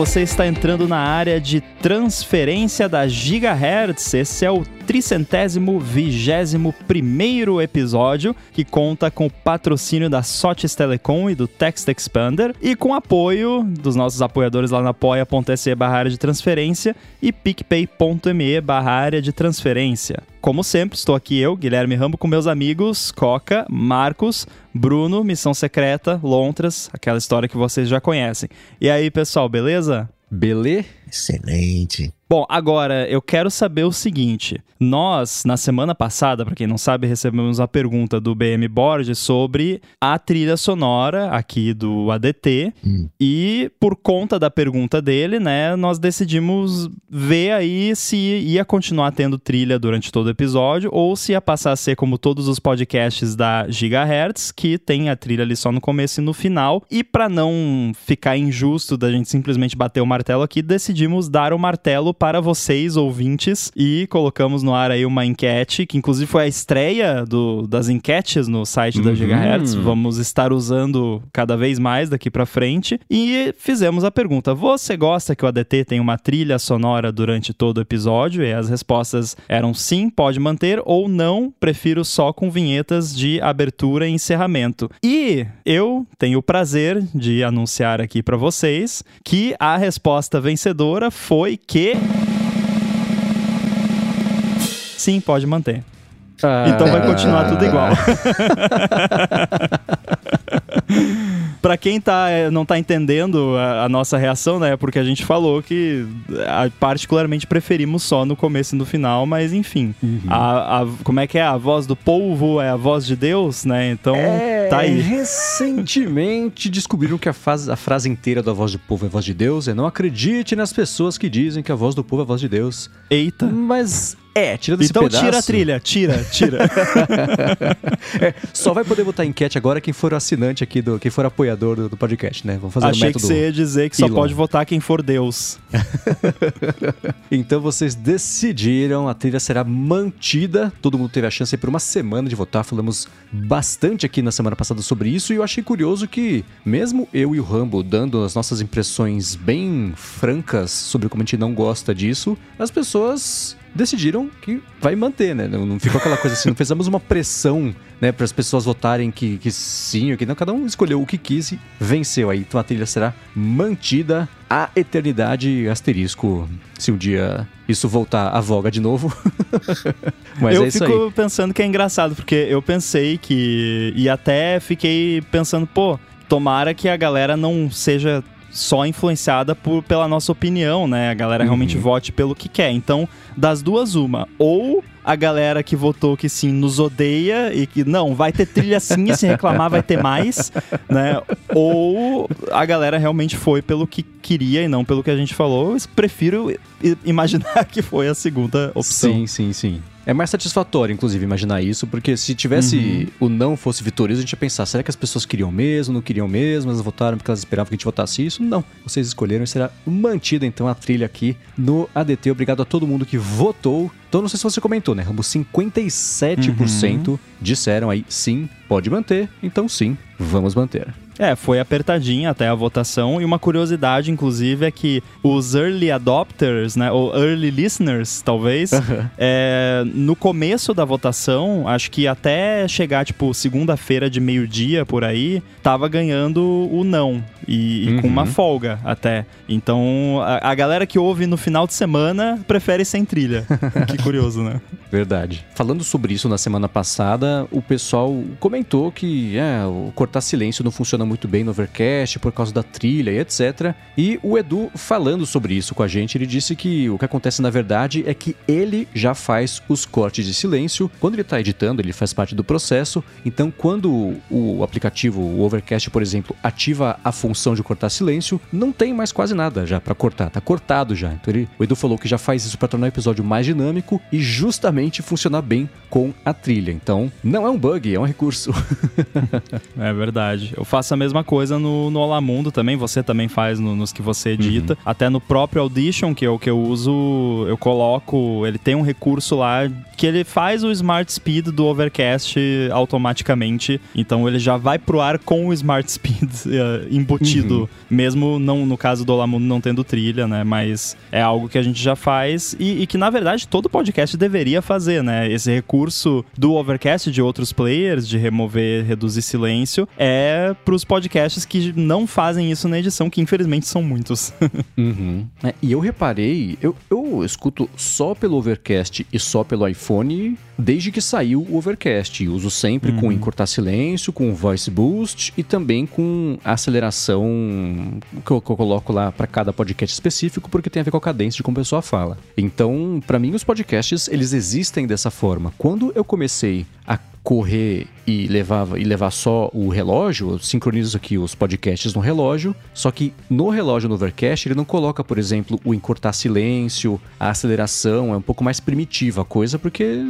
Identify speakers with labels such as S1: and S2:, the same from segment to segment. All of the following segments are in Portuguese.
S1: você está entrando na área de transferência da Gigahertz. Esse é o tricentésimo vigésimo primeiro episódio que conta com o patrocínio da Sotes Telecom e do Text Expander e com apoio dos nossos apoiadores lá na apoia.se barra área de transferência e picpay.me barra área de transferência. Como sempre, estou aqui eu, Guilherme Rambo, com meus amigos Coca, Marcos, Bruno, Missão Secreta, Lontras, aquela história que vocês já conhecem. E aí, pessoal, beleza?
S2: Beleza?
S3: Excelente.
S1: Bom, agora eu quero saber o seguinte: nós, na semana passada, para quem não sabe, recebemos a pergunta do BM Borges sobre a trilha sonora aqui do ADT. Hum. E por conta da pergunta dele, né, nós decidimos ver aí se ia continuar tendo trilha durante todo o episódio ou se ia passar a ser como todos os podcasts da Gigahertz, que tem a trilha ali só no começo e no final. E para não ficar injusto da gente simplesmente bater o martelo aqui, decidimos dar o martelo para vocês, ouvintes, e colocamos no ar aí uma enquete, que inclusive foi a estreia do, das enquetes no site uhum. da Gigahertz. Vamos estar usando cada vez mais daqui para frente. E fizemos a pergunta: você gosta que o ADT tenha uma trilha sonora durante todo o episódio? E as respostas eram sim, pode manter, ou não, prefiro só com vinhetas de abertura e encerramento. E eu tenho o prazer de anunciar aqui para vocês que a resposta vencedora foi que Sim, pode manter. Ah, então vai continuar tudo igual. para quem tá, eh, não tá entendendo a, a, nossa reação, né? Porque a gente falou que a, particularmente preferimos só no começo e no final, mas enfim. Uhum. A, como é que é? A voz do povo é a voz de Deus, né? Então é, tá aí.
S2: Recentemente descobriram que a, faz, a frase inteira da voz do povo é a voz de Deus é não acredite nas pessoas que dizem que a voz do povo é a voz de Deus.
S1: Eita.
S2: Mas é, tira desse
S1: então
S2: pedaço.
S1: tira a trilha, tira, tira.
S2: é, só vai poder botar enquete agora quem for assinante aqui, do, quem for apoiador do, do podcast, né?
S1: Vamos fazer Achei o método que você ia dizer que Elon. só pode votar quem for Deus.
S2: então vocês decidiram, a trilha será mantida. Todo mundo teve a chance por uma semana de votar. Falamos bastante aqui na semana passada sobre isso e eu achei curioso que, mesmo eu e o Rambo dando as nossas impressões bem francas sobre como a gente não gosta disso, as pessoas decidiram que vai manter, né? Não, não ficou aquela coisa assim, não fizemos uma pressão, né, para as pessoas votarem que, que sim, que não, cada um escolheu o que quis e venceu aí. Então a trilha será mantida a eternidade asterisco, se um dia isso voltar à voga de novo.
S1: Mas eu é fico aí. pensando que é engraçado, porque eu pensei que e até fiquei pensando, pô, tomara que a galera não seja só influenciada por, pela nossa opinião, né? A galera realmente uhum. vote pelo que quer. Então, das duas, uma. Ou a galera que votou que sim nos odeia e que não, vai ter trilha sim e se reclamar vai ter mais, né? Ou a galera realmente foi pelo que queria e não pelo que a gente falou. Eu prefiro imaginar que foi a segunda opção.
S2: Sim, sim, sim. É mais satisfatório, inclusive, imaginar isso, porque se tivesse uhum. o não fosse vitorioso, a gente ia pensar, será que as pessoas queriam mesmo, não queriam mesmo, elas votaram porque elas esperavam que a gente votasse isso? Não. Vocês escolheram e será mantida, então, a trilha aqui no ADT. Obrigado a todo mundo que votou. Então, não sei se você comentou, né, Rambo? 57% uhum. disseram aí sim, pode manter. Então, sim, vamos manter.
S1: É, foi apertadinha até a votação. E uma curiosidade, inclusive, é que os early adopters, né, ou early listeners, talvez, uhum. é, no começo da votação, acho que até chegar, tipo, segunda-feira de meio-dia por aí, tava ganhando o não. E, e uhum. com uma uhum. folga até. Então, a, a, galera que ouve no final de semana prefere sem trilha. que curioso, né?
S2: Verdade. Falando sobre isso na semana passada, o pessoal comentou que é, cortar silêncio não funciona muito bem no Overcast por causa da trilha e etc. E o Edu, falando sobre isso com a gente, ele disse que o que acontece na verdade é que ele já faz os cortes de silêncio. Quando ele está editando, ele faz parte do processo. Então, quando o aplicativo, o Overcast, por exemplo, ativa a função de cortar silêncio, não tem mais quase nada já para cortar. Tá cortado já. Então, ele, o Edu falou que já faz isso para tornar o episódio mais dinâmico e justamente funcionar bem com a trilha. Então, não é um bug, é um recurso.
S1: é verdade. Eu faço a mesma coisa no, no Olá Mundo também, você também faz no, nos que você edita. Uhum. Até no próprio Audition, que é o que eu uso, eu coloco, ele tem um recurso lá que ele faz o Smart Speed do Overcast automaticamente. Então ele já vai pro ar com o Smart Speed uh, embutido, uhum. mesmo não, no caso do Olá Mundo não tendo trilha, né? Mas é algo que a gente já faz e, e que na verdade todo podcast deveria fazer, né? Esse recurso do Overcast de outros players de remover, reduzir silêncio é pros podcasts que não fazem isso na edição, que infelizmente são muitos.
S2: uhum. é, e eu reparei, eu, eu escuto só pelo Overcast e só pelo iPhone desde que saiu o Overcast. Uso sempre uhum. com encurtar silêncio, com voice boost e também com aceleração que eu, que eu coloco lá para cada podcast específico, porque tem a ver com a cadência de como a pessoa fala. Então, para mim, os podcasts eles existem dessa forma. Quando eu comecei a correr e levava e levar só o relógio, eu sincronizo aqui os podcasts no relógio, só que no relógio no Overcast ele não coloca, por exemplo, o encurtar silêncio, a aceleração, é um pouco mais primitiva a coisa, porque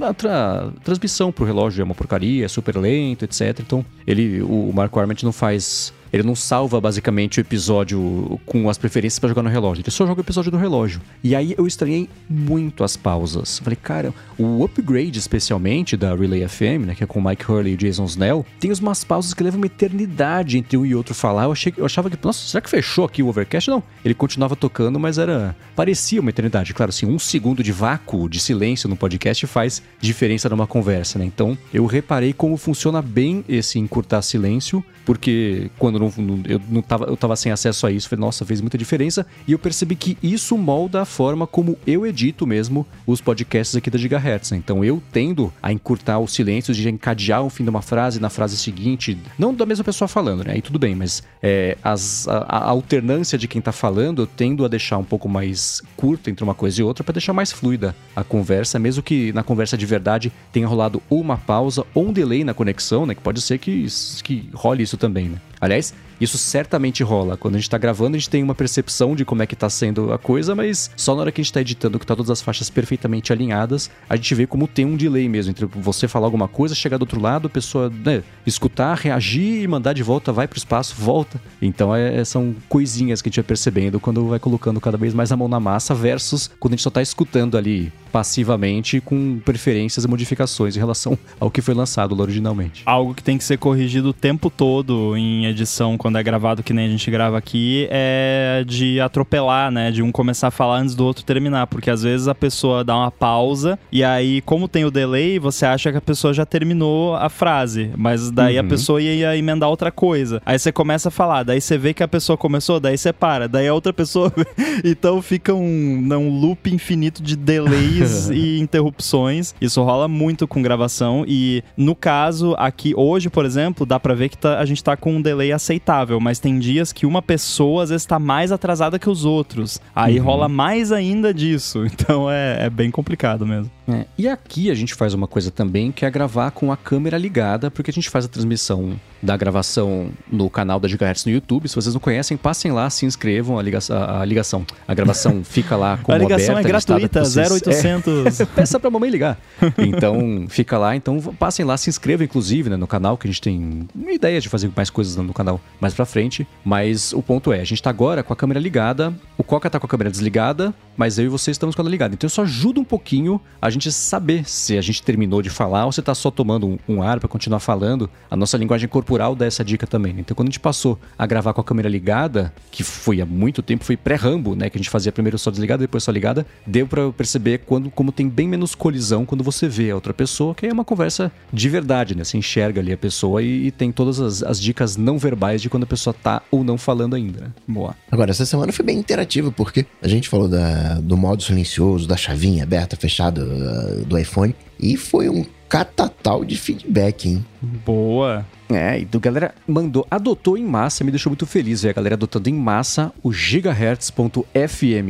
S2: a tra transmissão pro relógio é uma porcaria, é super lento, etc. Então, ele o Marco Arment não faz ele não salva basicamente o episódio com as preferências para jogar no relógio. Ele só joga o episódio no relógio. E aí eu estranhei muito as pausas. Falei, cara, o upgrade especialmente da Relay FM, né, que é com o Mike Hurley e Jason Snell, tem umas pausas que levam uma eternidade entre um e outro falar. Eu, achei, eu achava que, nossa, será que fechou aqui o Overcast? Não. Ele continuava tocando, mas era. parecia uma eternidade. Claro, assim, um segundo de vácuo, de silêncio no podcast faz diferença numa conversa, né? Então eu reparei como funciona bem esse encurtar silêncio, porque quando não, não, eu não tava, eu tava sem acesso a isso, falei, nossa, fez muita diferença. E eu percebi que isso molda a forma como eu edito mesmo os podcasts aqui da Gigahertz. Né? Então eu tendo a encurtar os silêncios, de encadear o fim de uma frase na frase seguinte, não da mesma pessoa falando, né? Aí tudo bem, mas é, as, a, a, alternância de quem tá falando, eu tendo a deixar um pouco mais curto entre uma coisa e outra para deixar mais fluida a conversa, mesmo que na conversa de verdade tenha rolado uma pausa ou um delay na conexão, né? Que pode ser que, que role isso também, né? Aliás, guys. Isso certamente rola. Quando a gente tá gravando, a gente tem uma percepção de como é que tá sendo a coisa, mas só na hora que a gente tá editando, que tá todas as faixas perfeitamente alinhadas, a gente vê como tem um delay mesmo entre você falar alguma coisa, chegar do outro lado, a pessoa né, escutar, reagir e mandar de volta, vai pro espaço, volta. Então é, são coisinhas que a gente vai percebendo quando vai colocando cada vez mais a mão na massa versus quando a gente só tá escutando ali passivamente com preferências e modificações em relação ao que foi lançado originalmente.
S1: Algo que tem que ser corrigido o tempo todo em edição quando é gravado que nem a gente grava aqui é de atropelar, né? De um começar a falar antes do outro terminar, porque às vezes a pessoa dá uma pausa e aí como tem o delay, você acha que a pessoa já terminou a frase, mas daí uhum. a pessoa ia emendar outra coisa. Aí você começa a falar, daí você vê que a pessoa começou, daí você para, daí a outra pessoa então fica um, um loop infinito de delays e interrupções. Isso rola muito com gravação e no caso aqui hoje, por exemplo, dá para ver que tá, a gente tá com um delay aceitável, mas tem dias que uma pessoa às vezes tá mais atrasada que os outros. Aí uhum. rola mais ainda disso. Então é, é bem complicado mesmo.
S2: É. E aqui a gente faz uma coisa também que é gravar com a câmera ligada, porque a gente faz a transmissão da gravação no canal da Gigahertz no YouTube. Se vocês não conhecem, passem lá, se inscrevam. A ligação, a, ligação, a gravação fica lá como
S1: aberta. A ligação
S2: aberta,
S1: é gratuita, 0800.
S2: É, peça pra mamãe ligar. Então, fica lá. Então, passem lá, se inscrevam, inclusive, né, no canal, que a gente tem uma ideia de fazer mais coisas no canal mais pra frente. Mas o ponto é, a gente tá agora com a câmera ligada, o Coca tá com a câmera desligada, mas eu e você estamos com ela ligada. Então, isso ajuda um pouquinho a gente saber se a gente terminou de falar ou se tá só tomando um, ar para continuar falando. A nossa linguagem corporal corporal dá essa dica também. Né? Então, quando a gente passou a gravar com a câmera ligada, que foi há muito tempo, foi pré-rambo, né? Que a gente fazia primeiro só desligada, depois só ligada, deu para perceber quando, como tem bem menos colisão quando você vê a outra pessoa, que é uma conversa de verdade, né? Você enxerga ali a pessoa e, e tem todas as, as, dicas não verbais de quando a pessoa tá ou não falando ainda. Né?
S3: Boa. Agora, essa semana foi bem interativa, porque a gente falou da, do modo silencioso, da chavinha aberta, fechada uh, do iPhone, e foi um catatal de feedback, hein?
S1: Boa.
S2: É, e a galera mandou, adotou em massa, me deixou muito feliz ver a galera adotando em massa o gigahertz.fm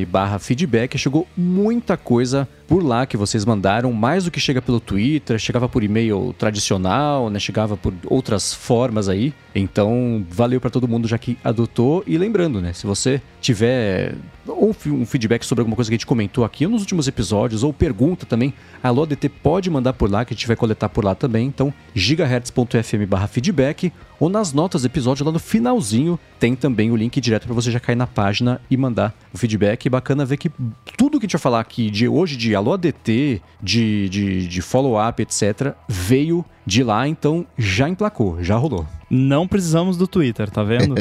S2: barra feedback. Chegou muita coisa por lá que vocês mandaram, mais do que chega pelo Twitter, chegava por e-mail tradicional, né? Chegava por outras formas aí. Então, valeu para todo mundo já que adotou. E lembrando, né? Se você tiver ou um feedback sobre alguma coisa que a gente comentou aqui nos últimos episódios, ou pergunta também, a LODT pode mandar por lá, que a gente vai coletar por lá também. Então, gigahertz.fm barra feedback feedback ou nas notas do episódio lá no finalzinho tem também o link direto para você já cair na página e mandar o feedback. E bacana ver que tudo que a gente vai falar aqui de hoje, de Alô ADT, de, de, de follow-up, etc., veio de lá, então já emplacou, já rolou.
S1: Não precisamos do Twitter, tá vendo?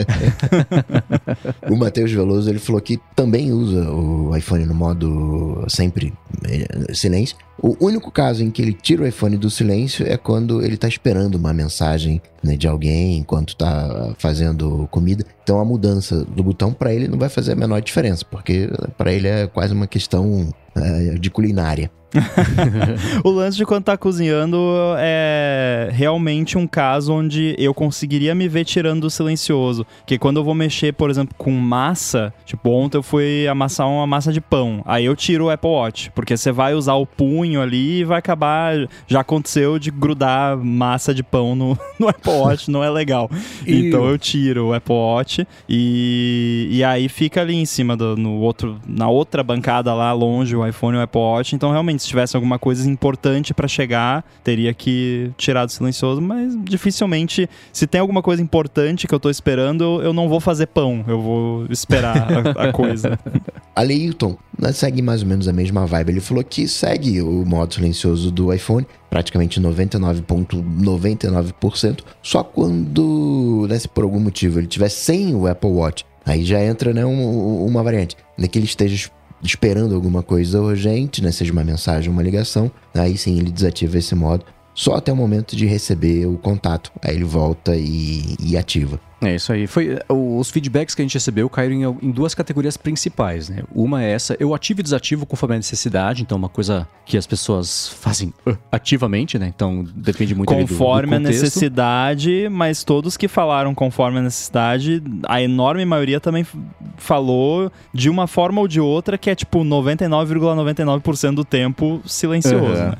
S3: o Matheus Veloso ele falou que também usa o iPhone no modo sempre eh, silêncio. O único caso em que ele tira o iPhone do silêncio é quando ele está esperando uma mensagem né, de alguém enquanto está fazendo comida. Então a mudança do botão para ele não vai fazer a menor diferença, porque para ele é quase uma questão de culinária.
S1: o lance de quando tá cozinhando é realmente um caso onde eu conseguiria me ver tirando do silencioso. Que quando eu vou mexer, por exemplo, com massa, tipo, ontem eu fui amassar uma massa de pão. Aí eu tiro o Apple Watch, porque você vai usar o punho ali e vai acabar. Já aconteceu de grudar massa de pão no, no Apple Watch, não é legal. então eu tiro o Apple Watch e, e aí fica ali em cima do no outro, na outra bancada lá longe o iPhone e o Apple Watch. Então realmente se tivesse alguma coisa importante para chegar, teria que tirar do silencioso, mas dificilmente, se tem alguma coisa importante que eu tô esperando, eu, não vou fazer pão, eu vou esperar a, a coisa.
S3: A Leilton né, segue mais ou menos a mesma vibe. Ele falou que segue o modo silencioso do iPhone, praticamente 99,99%, só quando, né, se por algum motivo ele tiver sem o Apple Watch, aí já entra né, um, uma variante, né, que ele esteja esperando alguma coisa urgente, né, seja uma mensagem, uma ligação, aí sim ele desativa esse modo só até o momento de receber o contato. Aí ele volta e, e ativa.
S2: É isso aí. Foi, os feedbacks que a gente recebeu caíram em, em, duas categorias principais, né? Uma é essa, eu ativo e desativo conforme a necessidade, então uma coisa que as pessoas fazem uh, ativamente, né? Então depende muito
S1: Conforme
S2: do,
S1: do a necessidade, mas todos que falaram conforme a necessidade, a enorme maioria também falou de uma forma ou de outra que é tipo 99,99% ,99 do tempo silencioso, uhum. né?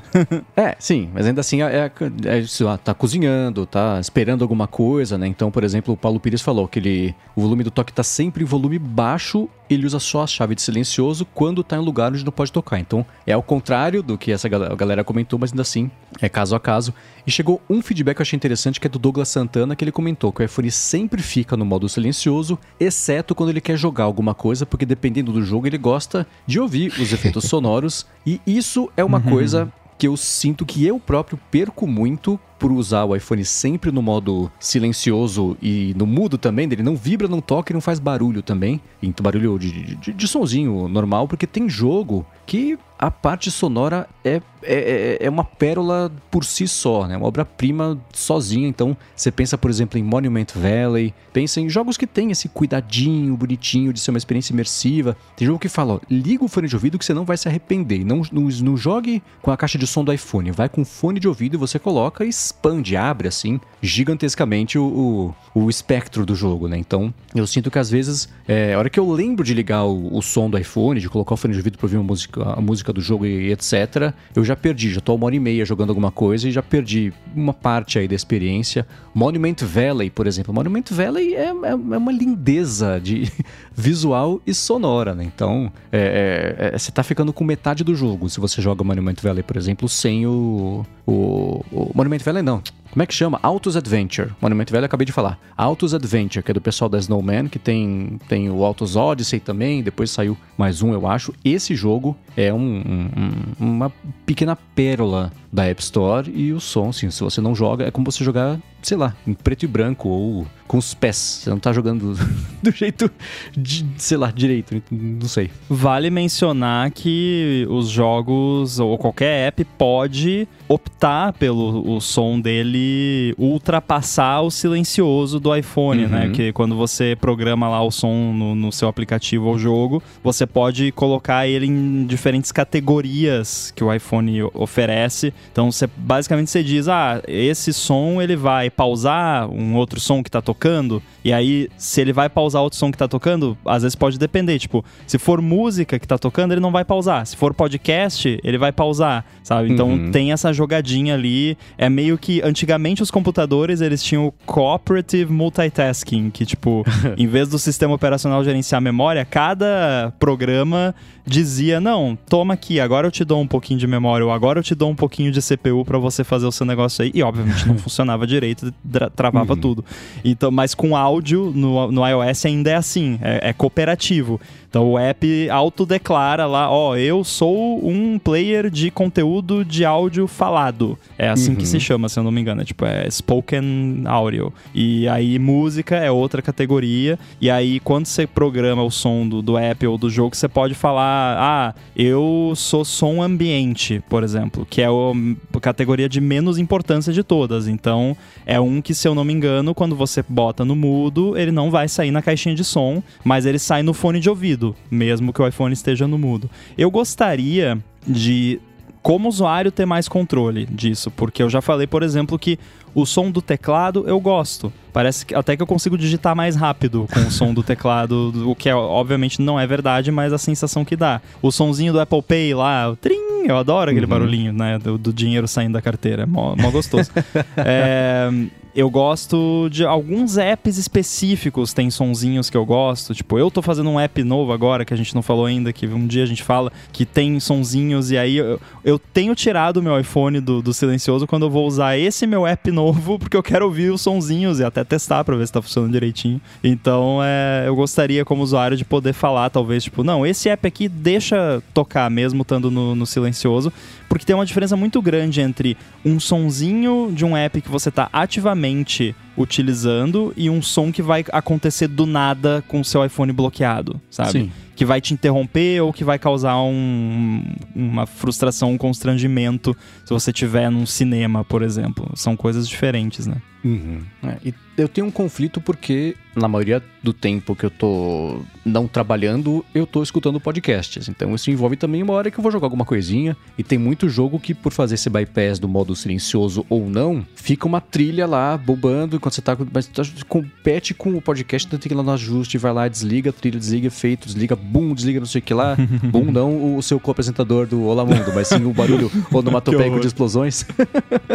S2: é, sim, mas ainda assim é, é, é, tá cozinhando, tá esperando alguma coisa, né? Então, por exemplo, o Paulo Pires falou que ele, o volume do toque está sempre em volume baixo, ele usa só a chave de silencioso quando está em lugar onde não pode tocar. Então é ao contrário do que essa galera comentou, mas ainda assim é caso a caso. E chegou um feedback que eu achei interessante que é do Douglas Santana, que ele comentou que o iPhone sempre fica no modo silencioso, exceto quando ele quer jogar alguma coisa, porque dependendo do jogo ele gosta de ouvir os efeitos sonoros. E isso é uma uhum. coisa que eu sinto que eu próprio perco muito por usar o iPhone sempre no modo silencioso e no mudo também, dele não vibra, não toca e não faz barulho também. Então, barulho de, de, de sonzinho normal, porque tem jogo que a parte sonora é, é, é, é uma pérola por si só, né? Uma obra-prima sozinha. Então, você pensa, por exemplo, em Monument Valley, pensa em jogos que tem esse cuidadinho bonitinho de ser uma experiência imersiva. Tem jogo que fala, ó, liga o fone de ouvido que você não vai se arrepender. Não, não, não jogue com a caixa de som do iPhone, vai com fone de ouvido e você coloca e expande, abre assim, gigantescamente o, o, o espectro do jogo, né? Então, eu sinto que às vezes, é, a hora que eu lembro de ligar o, o som do iPhone, de colocar o fone de ouvido para ouvir música, a música do jogo e etc., eu já perdi, já tô uma hora e meia jogando alguma coisa e já perdi uma parte aí da experiência. Monument Valley, por exemplo. Monument Valley é, é, é uma lindeza de visual e sonora, né? Então, é, é, é, você tá ficando com metade do jogo se você joga Monument Valley, por exemplo, sem o, o, o Monument Valley não. Como é que chama? Autos Adventure. Monument Velho, acabei de falar. Autos Adventure, que é do pessoal da Snowman, que tem, tem o Autos Odyssey também, depois saiu mais um, eu acho. Esse jogo é um, um, uma pequena pérola da App Store e o som, assim, se você não joga, é como você jogar, sei lá, em preto e branco ou com os pés. Você não tá jogando do jeito, de, sei lá, direito, não sei.
S1: Vale mencionar que os jogos ou qualquer app pode optar pelo o som dele ultrapassar o silencioso do iPhone, né? uhum. né? Que quando você programa lá o som no, no seu aplicativo ou jogo, você pode colocar ele em diferentes categorias que o iPhone oferece. Então, você basicamente você diz: "Ah, esse som ele vai pausar um outro som que tá tocando E aí, se ele vai pausar outro som que tá tocando, às vezes pode depender. Tipo, se for música que tá tocando, ele não vai pausar. Se for podcast, ele vai pausar, sabe? Então uhum. tem essa jogadinha ali. É meio que antigamente os computadores eles tinham cooperative multitasking, que tipo, em vez do sistema operacional gerenciar a memória, cada programa dizia: "Não, toma aqui, agora eu te dou um pouquinho de memória, ou agora eu te dou um pouquinho de CPU para você fazer o seu negócio aí". E obviamente não funcionava direito, travava uhum. tudo. Então, mas com áudio no, no iOS ainda é assim, é, é cooperativo. Então o app autodeclara lá, ó, eu sou um player de conteúdo de áudio falado. É assim uhum. que se uhum. chama, se eu não me engano. É tipo, é spoken audio. E aí música é outra categoria. E aí quando você programa o som do, do app ou do jogo, você pode falar, ah, eu sou som ambiente, por exemplo, que é a categoria de menos importância de todas. Então é um que, se eu não me engano, quando você bota no mudo, ele não vai sair na caixinha de som, mas ele sai no fone de ouvido mudo, mesmo que o iPhone esteja no mudo. Eu gostaria de como usuário ter mais controle disso, porque eu já falei, por exemplo, que o som do teclado eu gosto. Parece que até que eu consigo digitar mais rápido com o som do teclado, o que é, obviamente não é verdade, mas a sensação que dá. O sonzinho do Apple Pay lá, o trim, eu adoro aquele uhum. barulhinho, né, do, do, dinheiro saindo da carteira, mó, mó gostoso. é, eu gosto de alguns apps específicos, tem sonzinhos que eu gosto. Tipo, eu tô fazendo um app novo agora, que a gente não falou ainda, que um dia a gente fala, que tem sonzinhos, e aí eu, eu tenho tirado o meu iPhone do, do silencioso quando eu vou usar esse meu app novo, porque eu quero ouvir os sonzinhos e até testar pra ver se tá funcionando direitinho. Então, é, eu gostaria, como usuário, de poder falar, talvez, tipo, não, esse app aqui deixa tocar mesmo estando no, no silencioso, porque tem uma diferença muito grande entre um sonzinho de um app que você está ativamente utilizando e um som que vai acontecer do nada com o seu iPhone bloqueado, sabe? Sim. Que vai te interromper ou que vai causar um, uma frustração, um constrangimento se você estiver num cinema, por exemplo. São coisas diferentes, né?
S2: Uhum. É, e eu tenho um conflito porque, na maioria do tempo que eu tô não trabalhando, eu tô escutando podcasts. Então isso envolve também uma hora que eu vou jogar alguma coisinha. E tem muito jogo que, por fazer esse bypass do modo silencioso ou não, fica uma trilha lá bobando enquanto você tá. Mas tá, compete com o podcast, então tem que ir lá no ajuste, vai lá, desliga, trilha, desliga efeito, desliga, bum, desliga não sei o que lá. bum, não o seu co-apresentador do Olá Mundo, mas sim o barulho onomatopeico de explosões.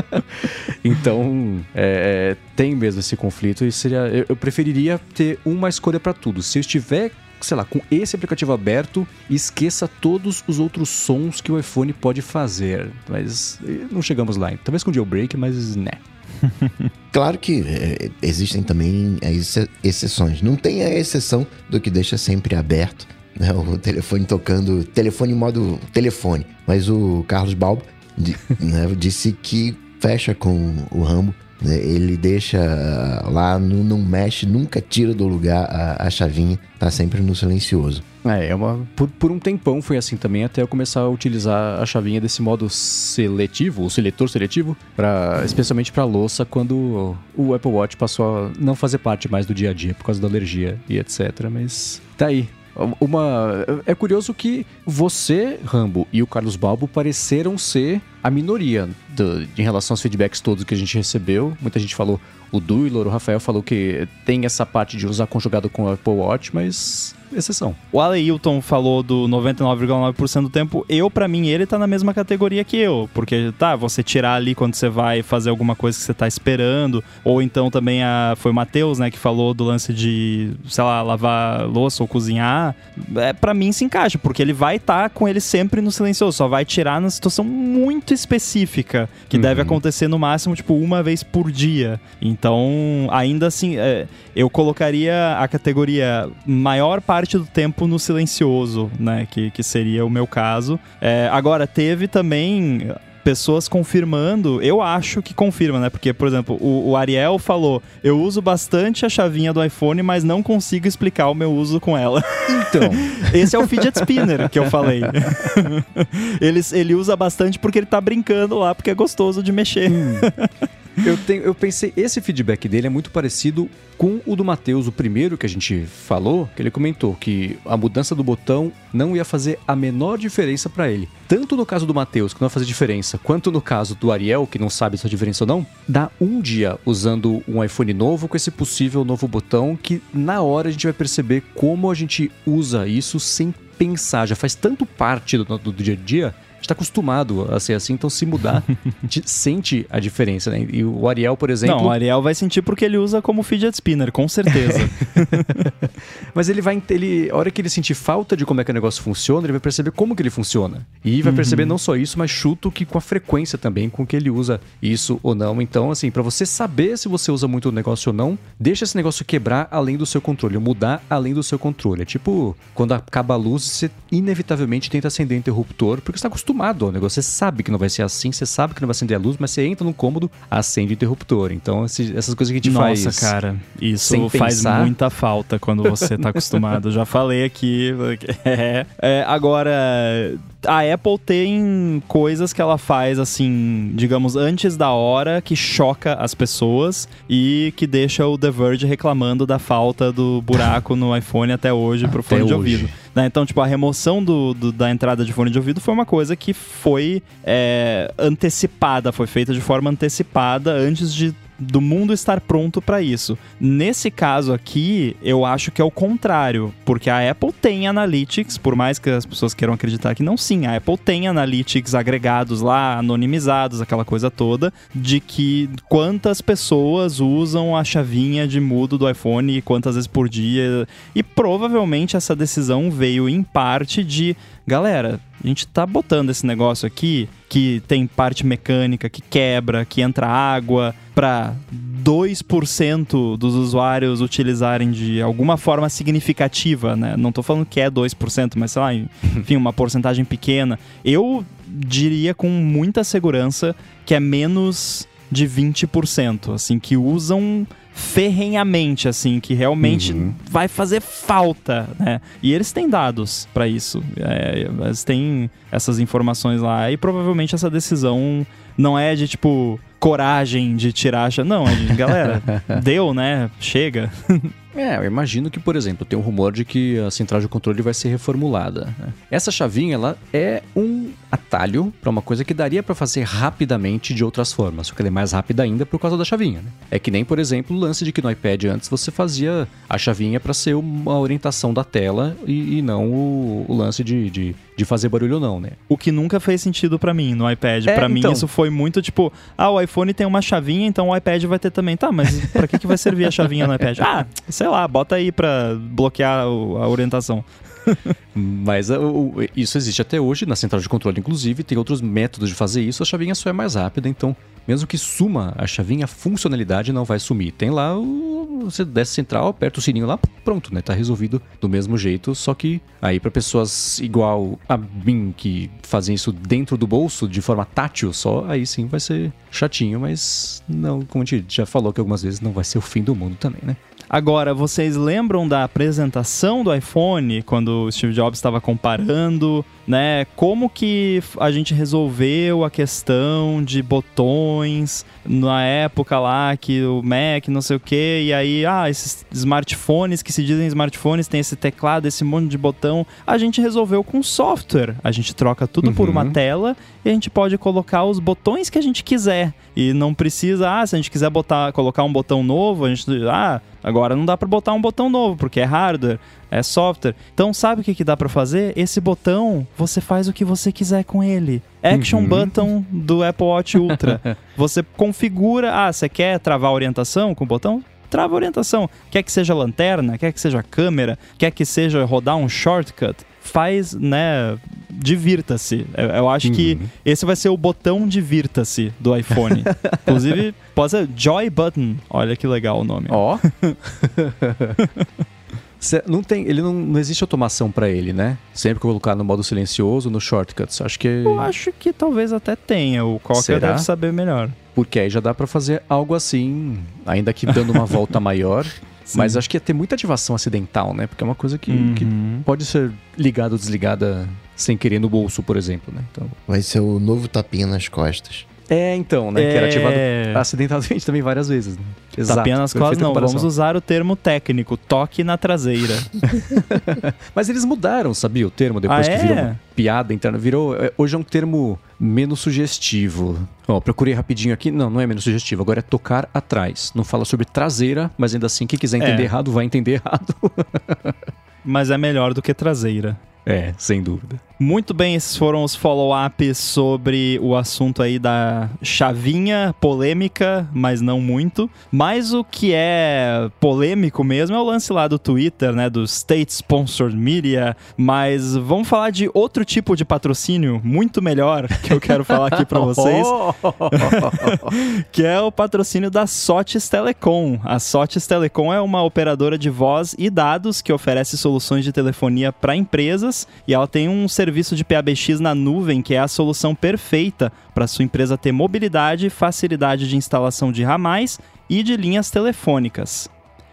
S2: então, é, tem mesmo esse conflito e seria. Eu, eu preferiria ter uma escolha para tudo. Se eu estiver sei lá, com esse aplicativo aberto, esqueça todos os outros sons que o iPhone pode fazer. Mas não chegamos lá. Talvez com jailbreak, mas né.
S3: claro que é, existem também exceções. Não tem a exceção do que deixa sempre aberto. Né, o telefone tocando, telefone em modo telefone. Mas o Carlos Balbo né, disse que fecha com o Rambo? Ele deixa lá, não, não, mexe, nunca tira do lugar a, a chavinha, tá sempre no silencioso.
S2: É, é uma, por, por um tempão foi assim também, até eu começar a utilizar a chavinha desse modo seletivo, o seletor seletivo, pra, especialmente para louça, quando o Apple Watch passou a não fazer parte mais do dia a dia por causa da alergia e etc. Mas tá aí, uma é curioso que você, Rambo e o Carlos Balbo pareceram ser a minoria do, em relação aos feedbacks todos que a gente recebeu. Muita gente falou, o Duilor, o Rafael falou que tem essa parte de usar conjugado com o Apple Watch, mas exceção.
S1: O Aleilton falou do 99,9% do tempo. Eu, para mim, ele tá na mesma categoria que eu. Porque, tá, você tirar ali quando você vai fazer alguma coisa que você tá esperando. Ou então também a, foi o Matheus, né, que falou do lance de, sei lá, lavar louça ou cozinhar. É, para mim se encaixa, porque ele vai estar tá com ele sempre no silencioso. Só vai tirar na situação muito específica. Que uhum. deve acontecer no máximo, tipo, uma vez por dia. Então, ainda assim, é, eu colocaria a categoria maior parte parte do tempo no silencioso, né? Que, que seria o meu caso. É, agora, teve também pessoas confirmando, eu acho que confirma, né? Porque, por exemplo, o, o, Ariel falou: eu uso bastante a chavinha do iPhone, mas não consigo explicar o meu uso com ela.
S2: Então.
S1: Esse é o fidget spinner que eu falei. ele, ele usa bastante porque ele tá brincando lá, porque é gostoso de mexer. Hum.
S2: eu, tenho, eu pensei, esse feedback dele é muito parecido com o do Matheus, o primeiro que a gente falou, que ele comentou que a mudança do botão não ia fazer a menor diferença para ele. Tanto no caso do Matheus, que não vai fazer diferença, quanto no caso do Ariel, que não sabe se é diferença ou não, dá um dia usando um iPhone novo com esse possível novo botão que na hora a gente vai perceber como a gente usa isso sem pensar, já faz tanto parte do, do dia a dia está acostumado a ser assim, então se mudar, a gente sente a diferença, né? E o Ariel, por exemplo.
S1: Não, o Ariel vai sentir porque ele usa como fidget spinner, com certeza.
S2: Mas ele vai. Ele, a hora que ele sentir falta de como é que o negócio funciona, ele vai perceber como que ele funciona. E vai uhum. perceber não só isso, mas chuto que com a frequência também com que ele usa isso ou não. Então, assim, para você saber se você usa muito o negócio ou não, deixa esse negócio quebrar além do seu controle, mudar além do seu controle. É tipo quando acaba a luz, você inevitavelmente tenta acender o interruptor, porque você está acostumado acostumado ao negócio. Você sabe que não vai ser assim, você sabe que não vai acender a luz, mas você entra no cômodo, acende o interruptor. Então, essas coisas que a gente
S1: Nossa,
S2: faz.
S1: Nossa, cara, isso faz pensar... muita falta quando você tá acostumado. Já falei aqui. É, é, agora, a Apple tem coisas que ela faz assim, digamos, antes da hora, que choca as pessoas e que deixa o The Verge reclamando da falta do buraco no iPhone até hoje pro fone de ouvido. Né? Então, tipo, a remoção do, do, da entrada de fone de ouvido foi uma coisa que foi é, antecipada, foi feita de forma antecipada antes de do mundo estar pronto para isso. Nesse caso aqui, eu acho que é o contrário, porque a Apple tem analytics, por mais que as pessoas queiram acreditar que não, sim, a Apple tem analytics agregados lá, anonimizados, aquela coisa toda, de que quantas pessoas usam a chavinha de mudo do iPhone e quantas vezes por dia. E provavelmente essa decisão veio em parte de galera, a gente tá botando esse negócio aqui que tem parte mecânica que quebra, que entra água, para 2% dos usuários utilizarem de alguma forma significativa, né? Não tô falando que é 2%, mas sei lá, enfim, uma porcentagem pequena. Eu diria com muita segurança que é menos de 20%, assim, que usam ferrenhamente, assim, que realmente uhum. vai fazer falta, né? E eles têm dados para isso. É, eles têm essas informações lá e provavelmente essa decisão não é de tipo coragem de tirar, não, é de galera, deu, né? Chega.
S2: É, eu imagino que, por exemplo, tem um rumor de que a central de controle vai ser reformulada. Né? Essa chavinha, ela é um atalho para uma coisa que daria para fazer rapidamente de outras formas, só que ela é mais rápida ainda por causa da chavinha. Né? É que nem, por exemplo, o lance de que no iPad antes você fazia a chavinha para ser uma orientação da tela e, e não o, o lance de, de, de, fazer barulho ou não, né?
S1: O que nunca fez sentido para mim no iPad. É, para então... mim isso foi muito tipo, ah, o iPhone tem uma chavinha, então o iPad vai ter também. Tá, mas para que, que vai servir a chavinha no iPad? Ah, sei lá, bota aí para bloquear a orientação.
S2: Mas uh, isso existe até hoje, na central de controle, inclusive, tem outros métodos de fazer isso, a chavinha só é mais rápida, então, mesmo que suma a chavinha, a funcionalidade não vai sumir. Tem lá, o, você desce central, aperta o sininho lá, pronto, né? Tá resolvido do mesmo jeito, só que aí para pessoas igual a mim, que fazem isso dentro do bolso, de forma tátil só, aí sim vai ser chatinho, mas não, como a gente já falou que algumas vezes, não vai ser o fim do mundo também, né?
S1: Agora, vocês lembram da apresentação do iPhone, quando o Steve Jobs estava comparando, né? Como que a gente resolveu a questão de botões na época lá que o Mac, não sei o que, e aí, ah, esses smartphones que se dizem smartphones tem esse teclado, esse monte de botão. A gente resolveu com software. A gente troca tudo uhum. por uma uhum. tela e a gente pode colocar os botões que a gente quiser. E não precisa, ah, se a gente quiser botar, colocar um botão novo, a gente, ah, agora não dá para botar um botão novo, porque é hardware, é software. Então, sabe o que, que dá para fazer? Esse botão, você faz o que você quiser com ele. Action uhum. Button do Apple Watch Ultra. você configura, ah, você quer travar a orientação com o botão? Trava a orientação. Quer que seja lanterna, quer que seja câmera, quer que seja rodar um shortcut faz, né, divirta-se. Eu, eu, acho uhum. que esse vai ser o botão divirta-se do iPhone. Inclusive, pode ser Joy Button. Olha que legal o nome.
S2: Ó. Oh. não tem, ele não, não existe automação para ele, né? Sempre colocar no modo silencioso, no shortcuts. Acho que
S1: Eu acho que talvez até tenha. O Coca deve saber melhor.
S2: Porque aí já dá para fazer algo assim, ainda que dando uma volta maior. Sim. Mas acho que ia ter muita ativação acidental, né? Porque é uma coisa que, uhum. que pode ser ligada ou desligada sem querer no bolso, por exemplo, né?
S3: Então... Vai ser o novo tapinha nas costas.
S2: É, então, né?
S1: É...
S2: Que era ativado acidentalmente também várias vezes. Né?
S1: Exato. Tapinha nas costas, não. Vamos usar o termo técnico, toque na traseira.
S2: Mas eles mudaram, sabia, o termo, depois
S1: ah,
S2: que
S1: é?
S2: virou piada interna. Virou, é, hoje é um termo menos sugestivo. Ó, procurei rapidinho aqui. Não, não é menos sugestivo. Agora é tocar atrás. Não fala sobre traseira, mas ainda assim, quem quiser entender é. errado, vai entender errado.
S1: mas é melhor do que traseira.
S2: É, sem dúvida.
S1: Muito bem, esses foram os follow-ups sobre o assunto aí da chavinha polêmica, mas não muito. Mas o que é polêmico mesmo é o lance lá do Twitter, né, do State Sponsored Media. Mas vamos falar de outro tipo de patrocínio muito melhor que eu quero falar aqui para vocês, que é o patrocínio da Sotes Telecom. A Sotes Telecom é uma operadora de voz e dados que oferece soluções de telefonia para empresas e ela tem um serviço serviço de PABX na nuvem, que é a solução perfeita para sua empresa ter mobilidade, facilidade de instalação de ramais e de linhas telefônicas.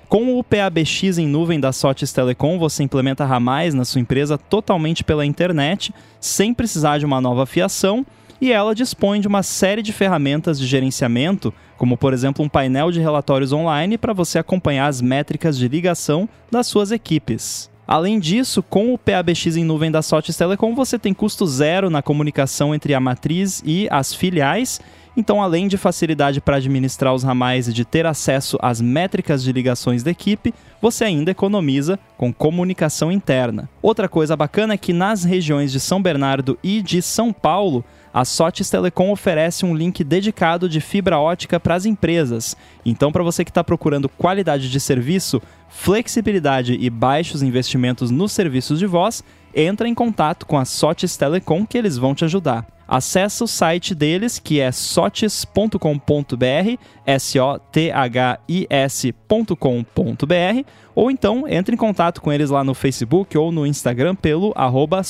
S1: Com o PABX em nuvem da Sotes Telecom, você implementa ramais na sua empresa totalmente pela internet, sem precisar de uma nova fiação, e ela dispõe de uma série de ferramentas de gerenciamento, como por exemplo um painel de relatórios online para você acompanhar as métricas de ligação das suas equipes. Além disso, com o PABX em nuvem da Sotes Telecom, você tem custo zero na comunicação entre a matriz e as filiais. Então, além de facilidade para administrar os ramais e de ter acesso às métricas de ligações da equipe, você ainda economiza com comunicação interna. Outra coisa bacana é que nas regiões de São Bernardo e de São Paulo, a Sotes Telecom oferece um link dedicado de fibra ótica para as empresas. Então, para você que está procurando qualidade de serviço, flexibilidade e baixos investimentos nos serviços de voz, entra em contato com a Sotes Telecom que eles vão te ajudar. Acesse o site deles, que é sotes.com.br, S-O-T-H-I-S.com.br, ou então entre em contato com eles lá no Facebook ou no Instagram pelo arroba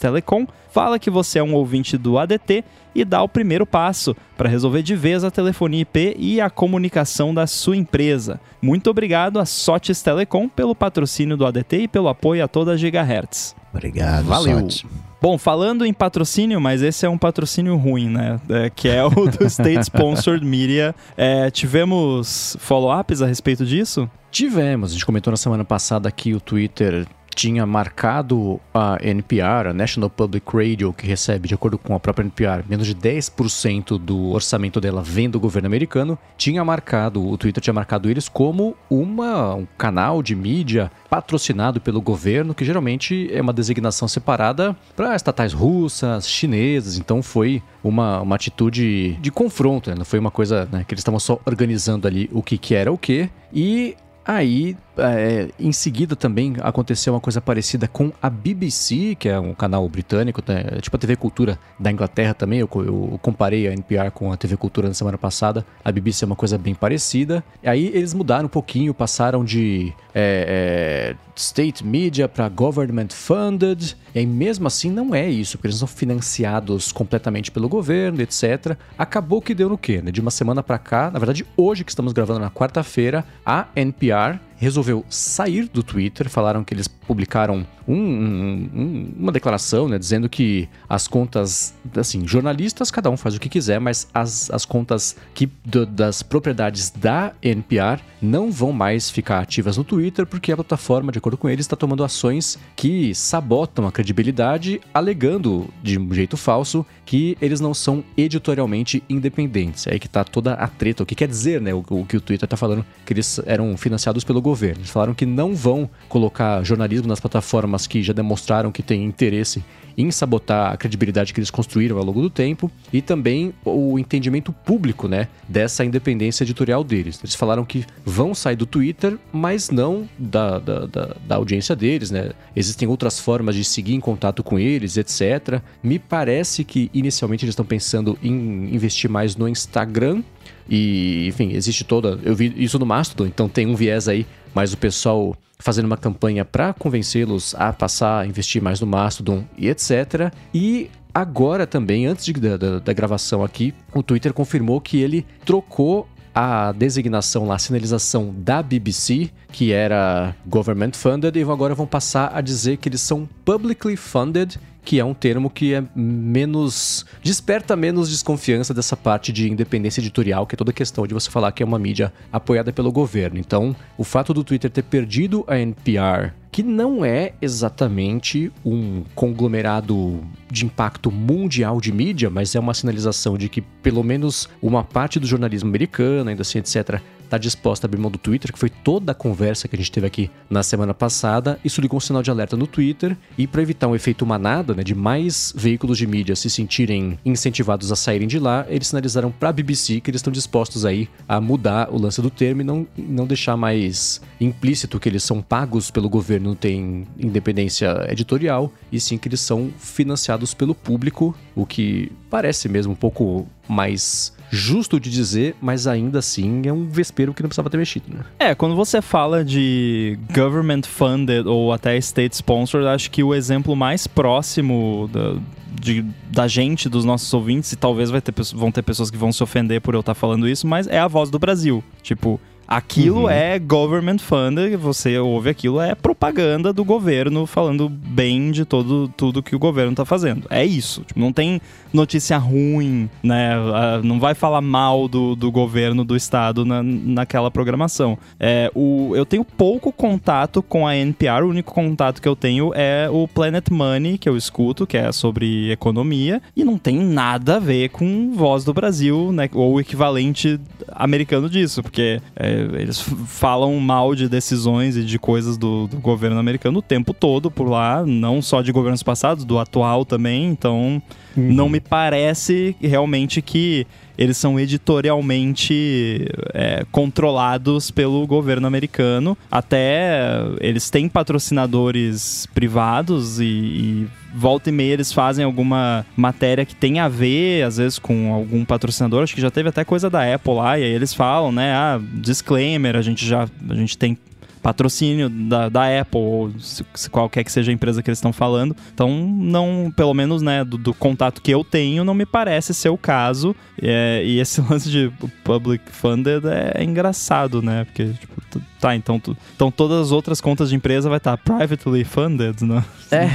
S1: Telecom, fala que você é um ouvinte do ADT e dá o primeiro passo para resolver de vez a telefonia IP e a comunicação da sua empresa. Muito obrigado a Sotes Telecom pelo patrocínio do ADT e pelo apoio a toda a Gigahertz.
S3: Obrigado,
S1: Valeu. Sotes. Bom, falando em patrocínio, mas esse é um patrocínio ruim, né? É, que é o do State Sponsored Media. É, tivemos follow-ups a respeito disso?
S2: Tivemos. A gente comentou na semana passada que o Twitter tinha marcado a NPR, a National Public Radio, que recebe, de acordo com a própria NPR, menos de 10% do orçamento dela vem do governo americano, tinha marcado, o Twitter tinha marcado eles como uma, um canal de mídia patrocinado pelo governo, que geralmente é uma designação separada para estatais russas, chinesas, então foi uma, uma atitude de confronto, né? não foi uma coisa né, que eles estavam só organizando ali o que, que era o que, e Aí, é, em seguida também aconteceu uma coisa parecida com a BBC, que é um canal britânico, né? tipo a TV Cultura da Inglaterra também. Eu, eu, comparei a NPR com a TV Cultura na semana passada. A BBC é uma coisa bem parecida. Aí eles mudaram um pouquinho, passaram de é, é, state media para government funded. E aí, mesmo assim, não é isso, porque eles são financiados completamente pelo governo, etc. Acabou que deu no quê? Né? De uma semana para cá, na verdade, hoje que estamos gravando na quarta-feira, a NPR VR resolveu sair do Twitter. Falaram que eles publicaram um, um, uma declaração, né, dizendo que as contas, assim, jornalistas, cada um faz o que quiser, mas as, as contas que, do, das propriedades da NPR não vão mais ficar ativas no Twitter, porque a plataforma, de acordo com eles, está tomando ações que sabotam a credibilidade, alegando de um jeito falso que eles não são editorialmente independentes. É aí que está toda a treta. O que quer dizer, né, o, o que o Twitter está falando, que eles eram financiados pelo governo. Eles falaram que não vão colocar jornalismo nas plataformas que já demonstraram que têm interesse em sabotar a credibilidade que eles construíram ao longo do tempo e também o entendimento público, né, dessa independência editorial deles. Eles falaram que vão sair do Twitter, mas não da, da, da, da audiência deles, né? Existem outras formas de seguir em contato com eles, etc. Me parece que inicialmente eles estão pensando em investir mais no Instagram e, enfim, existe toda. Eu vi isso no Mastodon, então tem um viés aí, mas o pessoal fazendo uma campanha para convencê-los a passar a investir mais no Mastodon e etc. E agora também, antes de, da, da gravação aqui, o Twitter confirmou que ele trocou a designação lá, a sinalização da BBC, que era government funded, e agora vão passar a dizer que eles são publicly funded que é um termo que é menos. desperta menos desconfiança dessa parte de independência editorial, que é toda questão de você falar que é uma mídia apoiada pelo governo. Então, o fato do Twitter ter perdido a NPR que não é exatamente um conglomerado de impacto mundial de mídia, mas é uma sinalização de que pelo menos uma parte do jornalismo americano, ainda assim, etc., está disposta a abrir mão do Twitter, que foi toda a conversa que a gente teve aqui na semana passada. Isso ligou um sinal de alerta no Twitter e para evitar um efeito manada, né, de mais veículos de mídia se sentirem incentivados a saírem de lá, eles sinalizaram para a BBC que eles estão dispostos aí a mudar o lance do termo e não, não deixar mais implícito que eles são pagos pelo governo, não tem independência editorial, e sim que eles são financiados pelo público, o que parece mesmo um pouco mais justo de dizer, mas ainda assim é um vespeiro que não precisava ter mexido, né?
S1: É, quando você fala de government funded ou até state sponsored, acho que o exemplo mais próximo da, de, da gente, dos nossos ouvintes, e talvez vai ter, vão ter pessoas que vão se ofender por eu estar falando isso, mas é a voz do Brasil. Tipo, Aquilo uhum. é government funded, você ouve aquilo, é propaganda do governo falando bem de todo, tudo que o governo está fazendo. É isso. Tipo, não tem notícia ruim, né? Ah, não vai falar mal do, do governo do estado na, naquela programação. É, o, eu tenho pouco contato com a NPR, o único contato que eu tenho é o Planet Money, que eu escuto, que é sobre economia, e não tem nada a ver com Voz do Brasil, né? Ou o equivalente americano disso, porque. É, eles falam mal de decisões e de coisas do, do, governo americano o tempo todo por lá, não só de governos passados, do atual também. Então, uhum. não me parece realmente que eles são editorialmente é, controlados pelo governo americano. Até eles têm patrocinadores privados e, e volta e meia eles fazem alguma matéria que tem a ver, às vezes, com algum patrocinador. Acho que já teve até coisa da Apple lá, e aí eles falam, né? Ah, disclaimer, a gente já a gente tem patrocínio da, da Apple, ou se, se qualquer que seja a empresa que eles estão falando. Então, não, pelo menos, né, do, do, contato que eu tenho, não me parece ser o caso. É, e esse lance de public funded é, é engraçado, né? Porque, tipo, tá, então, tu, então todas as outras contas de empresa vai estar tá privately funded, né?
S2: É.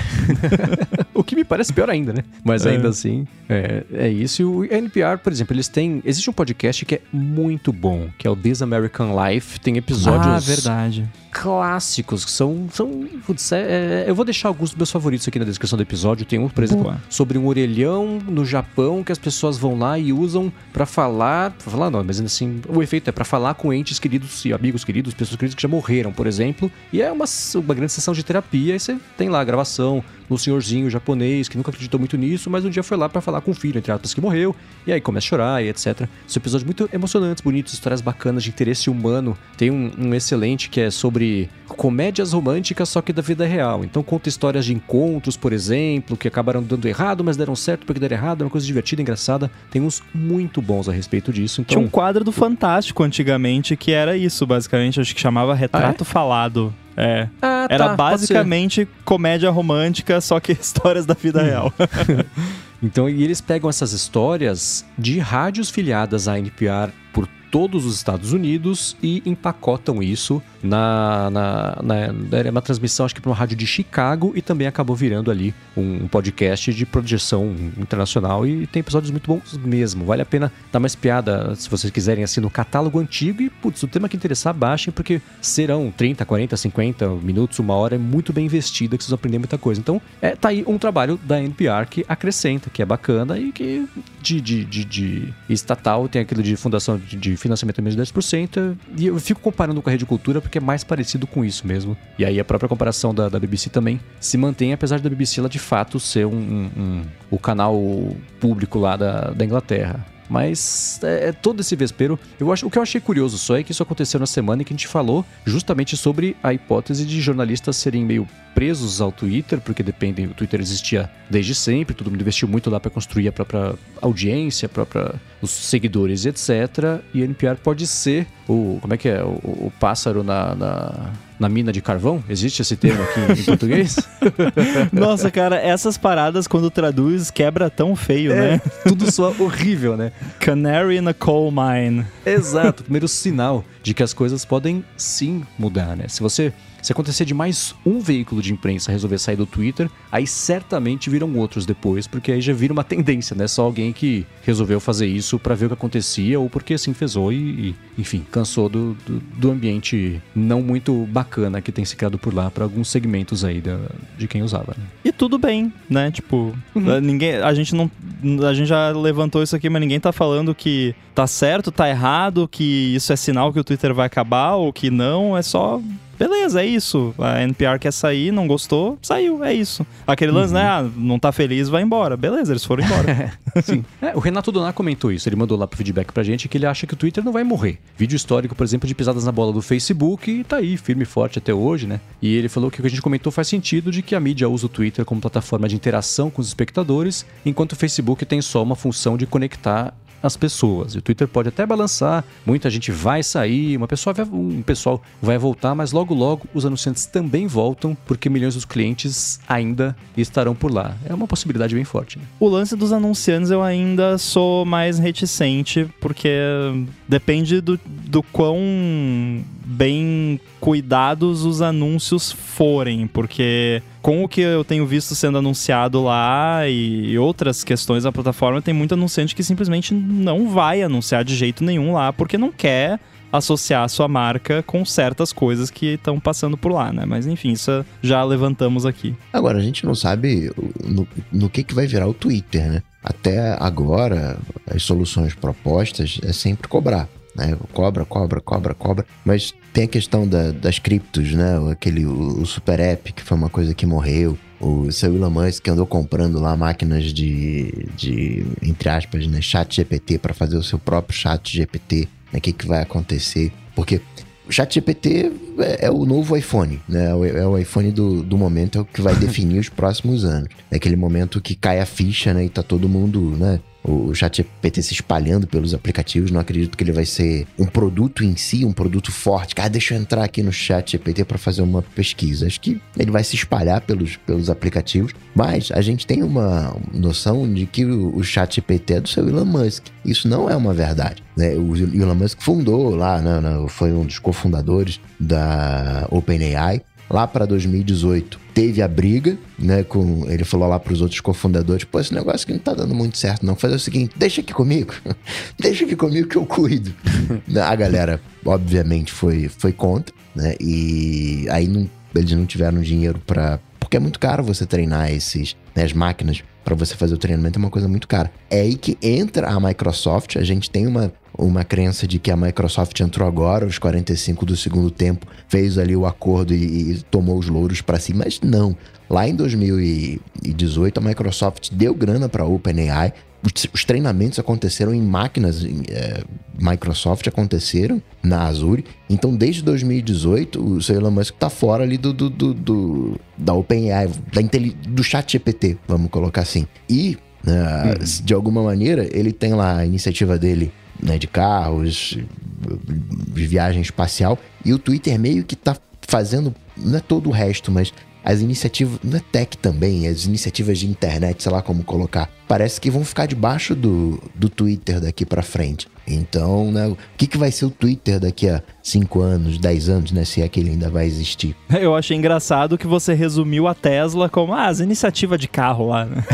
S2: que me parece pior ainda, né? Mas é. ainda é. assim, é, é isso. E o NPR, por exemplo, eles têm. Existe um podcast que é muito bom, que é o This American Life. Tem episódios. Ah,
S1: verdade
S2: clássicos, que são. são putz, é, é, eu vou deixar alguns dos meus favoritos aqui na descrição do episódio. Tem um, por exemplo, sobre um orelhão no Japão que as pessoas vão lá e usam para falar. Pra falar não, mas assim, o efeito é para falar com entes queridos e amigos queridos, pessoas queridas que já morreram, por exemplo. E é uma, uma grande sessão de terapia. E você tem lá a gravação no senhorzinho japonês que nunca acreditou muito nisso, mas um dia foi lá para falar com o filho, entre aspas, que morreu. E aí começa a chorar e etc. São episódios muito emocionantes, bonitos, histórias bacanas de interesse humano. Tem um, um excelente que é sobre comédias românticas, só que da vida real. Então conta histórias de encontros, por exemplo, que acabaram dando errado, mas deram certo porque deram errado. É uma coisa divertida, engraçada. Tem uns muito bons a respeito disso. Então...
S1: Tinha um quadro do Fantástico antigamente que era isso, basicamente. Acho que chamava Retrato ah, é? Falado. É. Ah, era tá, basicamente comédia romântica, só que histórias da vida real.
S2: então, e eles pegam essas histórias de rádios filiadas à NPR por todos os Estados Unidos e empacotam isso na, na, na era uma transmissão acho que para uma rádio de Chicago e também acabou virando ali um podcast de projeção internacional e tem episódios muito bons mesmo. Vale a pena dar mais piada se vocês quiserem assim no catálogo antigo e putz, o tema que interessar baixem porque serão 30, 40, 50 minutos, uma hora é muito bem investida que vocês vão aprender muita coisa. Então, é tá aí um trabalho da NPR que acrescenta, que é bacana e que de, de, de, de estatal tem aquilo de fundação de, de financiamento menos de 10% e eu fico comparando com a Rede Cultura porque é mais parecido com isso mesmo. E aí a própria comparação da, da BBC também se mantém, apesar da BBC ela de fato ser um, um, um o canal público lá da, da Inglaterra. Mas é, é, todo esse vespeiro. Eu acho, o que eu achei curioso só é que isso aconteceu na semana em que a gente falou justamente sobre a hipótese de jornalistas serem meio presos ao Twitter, porque dependem, o Twitter existia desde sempre, todo mundo investiu muito lá para construir a própria audiência, a própria, os seguidores, etc. E a NPR pode ser o. Como é que é? O, o pássaro na, na na mina de carvão? Existe esse termo aqui em português?
S1: Nossa, cara, essas paradas quando traduz quebra tão feio, é, né?
S2: Tudo soa horrível, né?
S1: Canary in a coal mine.
S2: Exato, primeiro sinal de que as coisas podem sim mudar, né? Se você se acontecer de mais um veículo de imprensa resolver sair do Twitter, aí certamente viram outros depois, porque aí já vira uma tendência, né? Só alguém que resolveu fazer isso para ver o que acontecia ou porque assim fez e, e enfim, cansou do, do, do, ambiente não muito bacana que tem se criado por lá para alguns segmentos aí da, de quem usava. Né?
S1: E tudo bem, né? Tipo, uhum. ninguém, a gente não, a gente já levantou isso aqui, mas ninguém tá falando que tá certo, tá errado, que isso é sinal que o Twitter vai acabar ou que não, é só beleza, é isso. A NPR quer sair, não gostou, saiu, é isso. Aquele lance, né? uhum. né? Ah, não tá feliz, vai embora. Beleza, eles foram embora.
S2: Sim. É, o Renato Donar comentou isso. Ele mandou lá pro feedback pra gente que ele acha que o Twitter não vai morrer. Vídeo histórico, por exemplo, de pisadas na bola do Facebook e tá aí, firme e forte até hoje, né? E ele falou que o que a gente comentou faz sentido de que a mídia usa o Twitter como plataforma de interação com os espectadores, enquanto o Facebook tem só uma função de conectar as pessoas. E o Twitter pode até balançar, muita gente vai sair, uma pessoa vai, um pessoal vai voltar, mas logo logo os anunciantes também voltam, porque milhões dos clientes ainda estarão por lá. É uma possibilidade bem forte. Né?
S1: O lance dos anunciantes eu ainda sou mais reticente, porque depende do, do quão bem cuidados os anúncios forem, porque com o que eu tenho visto sendo anunciado lá e outras questões da plataforma, tem muito anunciante que simplesmente não vai anunciar de jeito nenhum lá porque não quer associar a sua marca com certas coisas que estão passando por lá, né? Mas enfim, isso já levantamos aqui.
S3: Agora, a gente não sabe no, no que, que vai virar o Twitter, né? Até agora, as soluções propostas é sempre cobrar né? Cobra, cobra, cobra, cobra. Mas tem a questão da, das criptos, né? Aquele, o, o, Super App, que foi uma coisa que morreu. O seu Elon Musk que andou comprando lá máquinas de, de entre aspas, né? Chat GPT para fazer o seu próprio chat GPT. Né? O que, que vai acontecer? Porque o chat GPT é, é, o novo iPhone, né? É o, é o iPhone do, do momento, é o que vai definir os próximos anos. É aquele momento que cai a ficha, né? E tá todo mundo, né? O ChatGPT se espalhando pelos aplicativos. Não acredito que ele vai ser um produto em si, um produto forte. Ah, deixa eu entrar aqui no ChatGPT para fazer uma pesquisa. Acho que ele vai se espalhar pelos, pelos aplicativos. Mas a gente tem uma noção de que o, o ChatGPT é do seu Elon Musk. Isso não é uma verdade. Né? O Elon Musk fundou lá, né, né foi um dos cofundadores da OpenAI lá para 2018 teve a briga, né, com ele falou lá para os outros cofundadores, pô, esse negócio que não tá dando muito certo não, fazer o seguinte, deixa aqui comigo. deixa aqui comigo que eu cuido. a galera obviamente foi foi contra, né? E aí não, eles não tiveram dinheiro para porque é muito caro você treinar esses né, as máquinas para você fazer o treinamento é uma coisa muito cara. É aí que entra a Microsoft. A gente tem uma uma crença de que a Microsoft entrou agora, os 45 do segundo tempo, fez ali o acordo e, e tomou os louros para si, mas não. Lá em 2018, a Microsoft deu grana para a OpenAI. Os, os, treinamentos aconteceram em máquinas é, Microsoft, aconteceram na Azure. Então, desde 2018, o seu Elon Musk está fora ali do, do, do, do da OpenAI, da do chat GPT, vamos colocar assim. E, né, uhum. de alguma maneira, ele tem lá a iniciativa dele né, de carros, de viagem espacial. E o Twitter meio que tá fazendo, não é todo o resto, mas as iniciativas, não é tech também, as iniciativas de internet, sei lá como colocar, parece que vão ficar debaixo do, do Twitter daqui para frente. Então, né, o que, que vai ser o Twitter daqui a 5 anos, 10 anos, né, se é que ele ainda vai existir?
S1: Eu achei engraçado que você resumiu a Tesla como ah, as iniciativas de carro lá, né?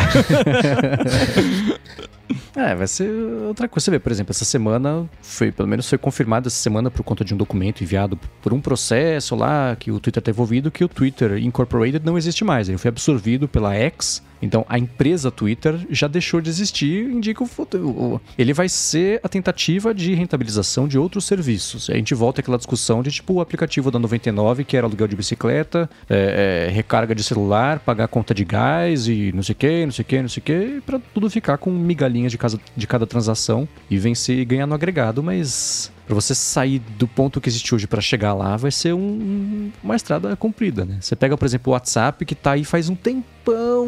S2: É, vai ser outra coisa. Você vê, por exemplo, essa semana foi, pelo menos foi confirmado essa semana por conta de um documento enviado por um processo lá que o Twitter está envolvido, que o Twitter Incorporated não existe mais. Ele foi absorvido pela X então, a empresa Twitter já deixou de existir, indica o futuro. Ele vai ser a tentativa de rentabilização de outros serviços. A gente volta àquela discussão de tipo o aplicativo da 99, que era aluguel de bicicleta, é, é, recarga de celular, pagar conta de gás e não sei o que, não sei o que, não sei o que, para tudo ficar com migalhinhas de, casa, de cada transação e vencer e ganhar no agregado, mas para você sair do ponto que existe hoje para chegar lá, vai ser um, uma estrada comprida, né? Você pega, por exemplo, o WhatsApp, que está aí faz um tempão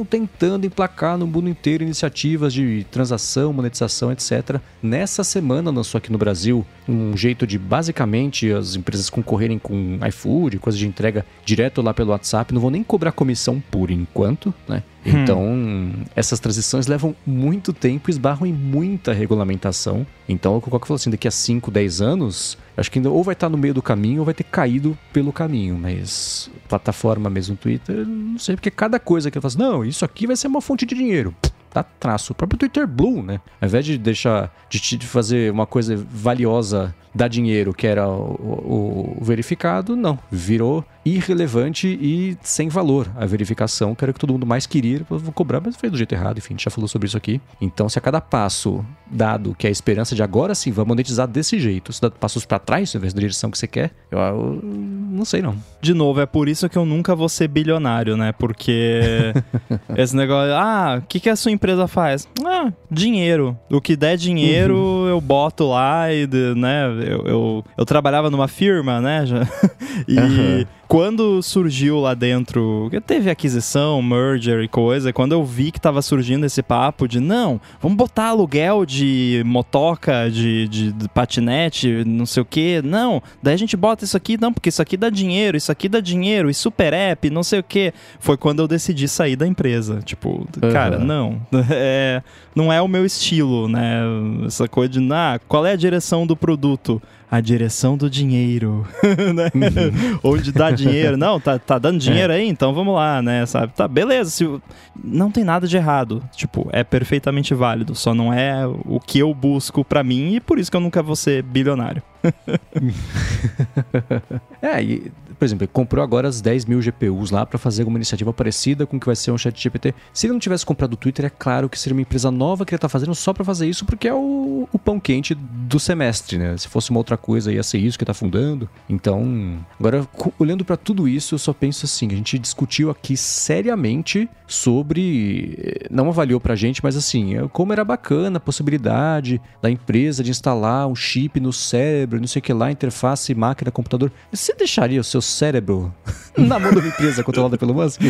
S2: tentando emplacar no mundo inteiro iniciativas de transação, monetização, etc. Nessa semana lançou aqui no Brasil um jeito de, basicamente, as empresas concorrerem com iFood, coisa de entrega direto lá pelo WhatsApp. Não vão nem cobrar comissão por enquanto, né? Então, essas transições levam muito tempo, esbarram em muita regulamentação. Então, o Coca falou assim, daqui a 5, 10 anos, acho que ainda ou vai estar no meio do caminho ou vai ter caído pelo caminho. Mas plataforma mesmo, Twitter, não sei, porque cada coisa que assim, não, isso aqui vai ser uma fonte de dinheiro dá traço. O próprio Twitter Blue, né? Ao invés de deixar de, fazer uma coisa valiosa dar dinheiro, que era o, o, verificado, não. Virou irrelevante e sem valor a verificação, que era o que todo mundo mais queria. Eu vou cobrar, mas foi do jeito errado, enfim, a gente já falou sobre isso aqui. Então, se a cada passo dado que é a esperança de agora sim, vamos monetizar desse jeito, se dá passos para trás, ao invés da direção que você quer, eu, eu, não sei não.
S1: De novo, é por isso que eu nunca vou ser bilionário, né? Porque esse negócio, ah, o que, que a sua empresa faz? Ah, dinheiro. O que der dinheiro, uhum. eu boto lá e, né, eu, eu, eu trabalhava numa firma, né? e uhum quando surgiu lá dentro, teve aquisição, merger e coisa, quando eu vi que tava surgindo esse papo de não, vamos botar aluguel de motoca, de, de, de patinete, não sei o que, não, daí a gente bota isso aqui, não, porque isso aqui dá dinheiro, isso aqui dá dinheiro, e super app, não sei o que. Foi quando eu decidi sair da empresa. Tipo, uhum. cara, não, é, não é o meu estilo, né? Essa coisa de, ah, qual é a direção do produto? A direção do dinheiro, né? Uhum. Onde dá dinheiro. Não, tá, tá dando dinheiro é. aí, então vamos lá, né? Sabe? Tá, beleza. Se, não tem nada de errado. Tipo, é perfeitamente válido. Só não é o que eu busco para mim e por isso que eu nunca vou ser bilionário.
S2: é, e por exemplo, ele comprou agora as 10 mil GPUs lá para fazer uma iniciativa parecida com o que vai ser um chat GPT. Se ele não tivesse comprado o Twitter, é claro que seria uma empresa nova que ele tá fazendo só para fazer isso, porque é o, o, pão quente do semestre, né? Se fosse uma outra coisa, ia ser isso que tá fundando. Então, agora, olhando para tudo isso, eu só penso assim, a gente discutiu aqui seriamente sobre, eh, não avaliou pra gente, mas assim, é como era bacana a possibilidade da empresa de instalar um chip no cérebro, não sei o que lá, interface máquina, computador. Você deixaria o seu cérebro na mão de uma empresa controlada pelo Musk,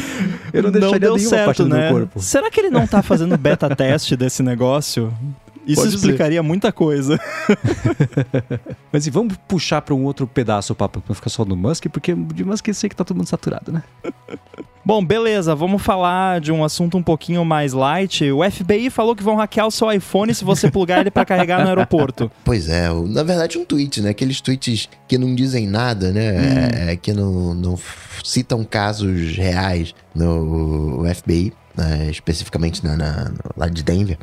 S1: eu não deixaria não deu nenhuma certo, parte do né? meu corpo. Será que ele não tá fazendo beta teste desse negócio? Isso Pode explicaria ser. muita coisa.
S2: Mas e vamos puxar para um outro pedaço o papo, pra não ficar só no Musk, porque de Musk eu sei que tá todo mundo saturado, né?
S1: Bom, beleza, vamos falar de um assunto um pouquinho mais light. O FBI falou que vão hackear o seu iPhone se você plugar ele para carregar no aeroporto.
S3: Pois é, na verdade um tweet, né? Aqueles tweets que não dizem nada, né? Hum. É, que não, não citam casos reais no FBI, né? especificamente na, na, lá de Denver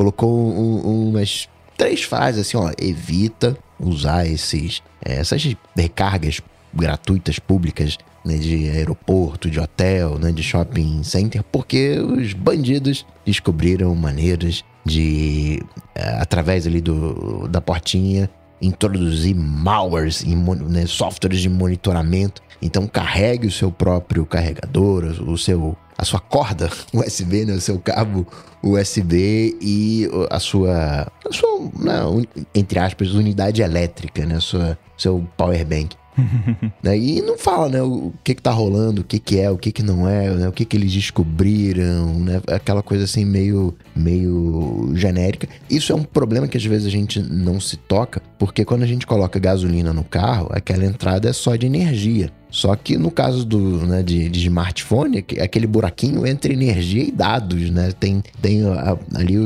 S3: colocou um, umas três fases assim, ó, evita usar esses é, essas recargas gratuitas públicas né, de aeroporto, de hotel, né, de shopping center, porque os bandidos descobriram maneiras de é, através ali do, da portinha introduzir malwares em né, softwares de monitoramento. Então carregue o seu próprio carregador, o seu a sua corda USB, né, o seu cabo USB e a sua, a sua né, entre aspas, unidade elétrica, né, sua, seu power bank. né? E não fala, né, o que que tá rolando, o que que é, o que que não é, né, o que que eles descobriram, né, aquela coisa assim meio, meio genérica. Isso é um problema que às vezes a gente não se toca, porque quando a gente coloca gasolina no carro, aquela entrada é só de energia. Só que no caso do, né, de, de, smartphone, aquele buraquinho entre energia e dados, né? Tem, tem ali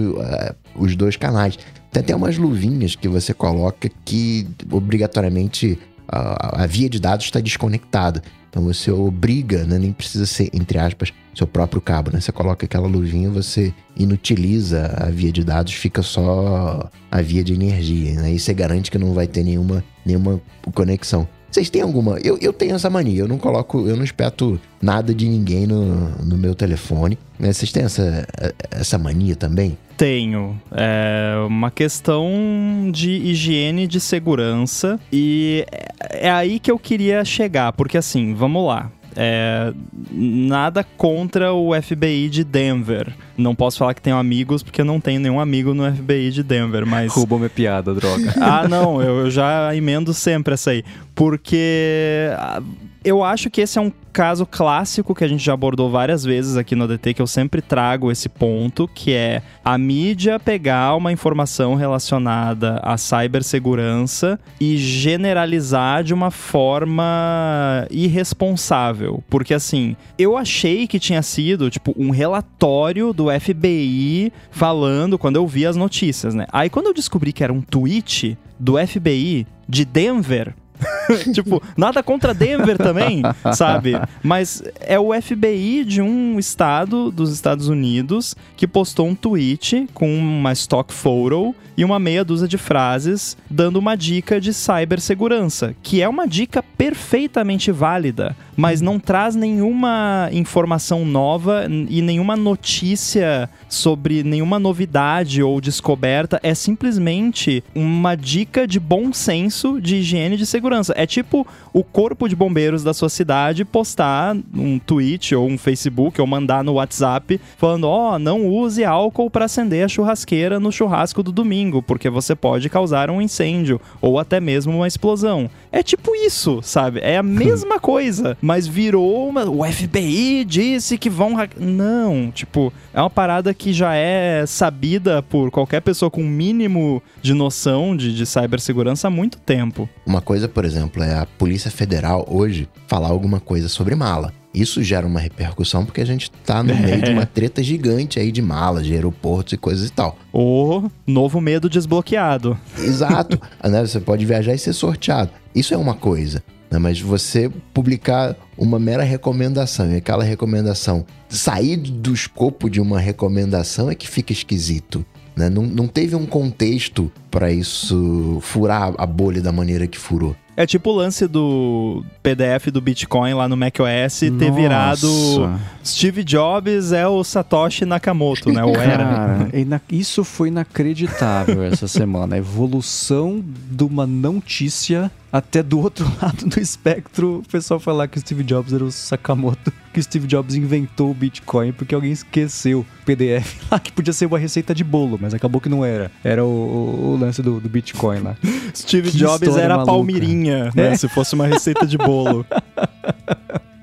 S3: os dois canais. Tem até umas luvinhas que você coloca que obrigatoriamente a, a via de dados está desconectada. Então você obriga, né, nem precisa ser, entre aspas, seu próprio cabo, né? Você coloca aquela luvinha, você inutiliza a via de dados, fica só a via de energia, né? E você garante que não vai ter nenhuma, nenhuma conexão. Vocês têm alguma? Eu, eu tenho essa mania, eu não coloco, eu não espeto nada de ninguém no, no meu telefone. Né? Vocês têm essa, essa mania também?
S1: Tenho. É uma questão de higiene de segurança. E é aí que eu queria chegar, porque assim, vamos lá. É, nada contra o FBI de Denver Não posso falar que tenho amigos, porque eu não tenho nenhum amigo no FBI de Denver, mas.
S2: Roubou minha piada, droga.
S1: ah, não, eu, já emendo sempre essa aí. Porque ah, eu acho que esse é um caso clássico que a gente já abordou várias vezes aqui no ADT, que eu sempre trago esse ponto, que é a mídia pegar uma informação relacionada à cibersegurança e generalizar de uma forma irresponsável. Porque assim, eu achei que tinha sido, tipo, um relatório do FBI falando quando eu vi as notícias, né? Aí quando eu descobri que era um tweet do FBI de Denver, tipo, nada contra Denver também, sabe? Mas é o FBI de um estado dos Estados Unidos que postou um tweet com uma stock photo e uma meia dúzia de frases dando uma dica de cibersegurança, que é uma dica perfeitamente válida, mas não traz nenhuma informação nova e nenhuma notícia sobre nenhuma novidade ou descoberta, é simplesmente uma dica de bom senso de higiene de segurança. É tipo o corpo de bombeiros da sua cidade postar um tweet ou um Facebook ou mandar no WhatsApp falando: "Ó, oh, não use álcool para acender a churrasqueira no churrasco do domingo, porque você pode causar um incêndio ou até mesmo uma explosão". É tipo isso, sabe? É a mesma coisa, mas virou uma... o FBI disse que vão não, tipo, é uma parada que já é sabida por qualquer pessoa com mínimo de noção de, de cibersegurança há muito tempo.
S3: Uma coisa, por exemplo, é a Polícia Federal hoje falar alguma coisa sobre mala. Isso gera uma repercussão porque a gente tá no meio de uma treta gigante aí de malas, de aeroportos e coisas e tal.
S1: O novo medo desbloqueado.
S3: Exato. né? Você pode viajar e ser sorteado. Isso é uma coisa. Né? Mas você publicar uma mera recomendação e aquela recomendação sair do escopo de uma recomendação é que fica esquisito. Né? Não, não teve um contexto para isso furar a bolha da maneira que furou.
S1: É tipo o lance do PDF do Bitcoin lá no macOS ter Nossa. virado Steve Jobs é o Satoshi Nakamoto, né? O era.
S2: isso foi inacreditável essa semana. A evolução de uma notícia até do outro lado do espectro, o pessoal falar que o Steve Jobs era o Sakamoto, que o Steve Jobs inventou o Bitcoin porque alguém esqueceu o PDF lá, que podia ser uma receita de bolo, mas acabou que não era. Era o, o, lance do, do, Bitcoin lá.
S1: Steve que Jobs era a palmirinha, né? É. Se fosse uma receita de bolo.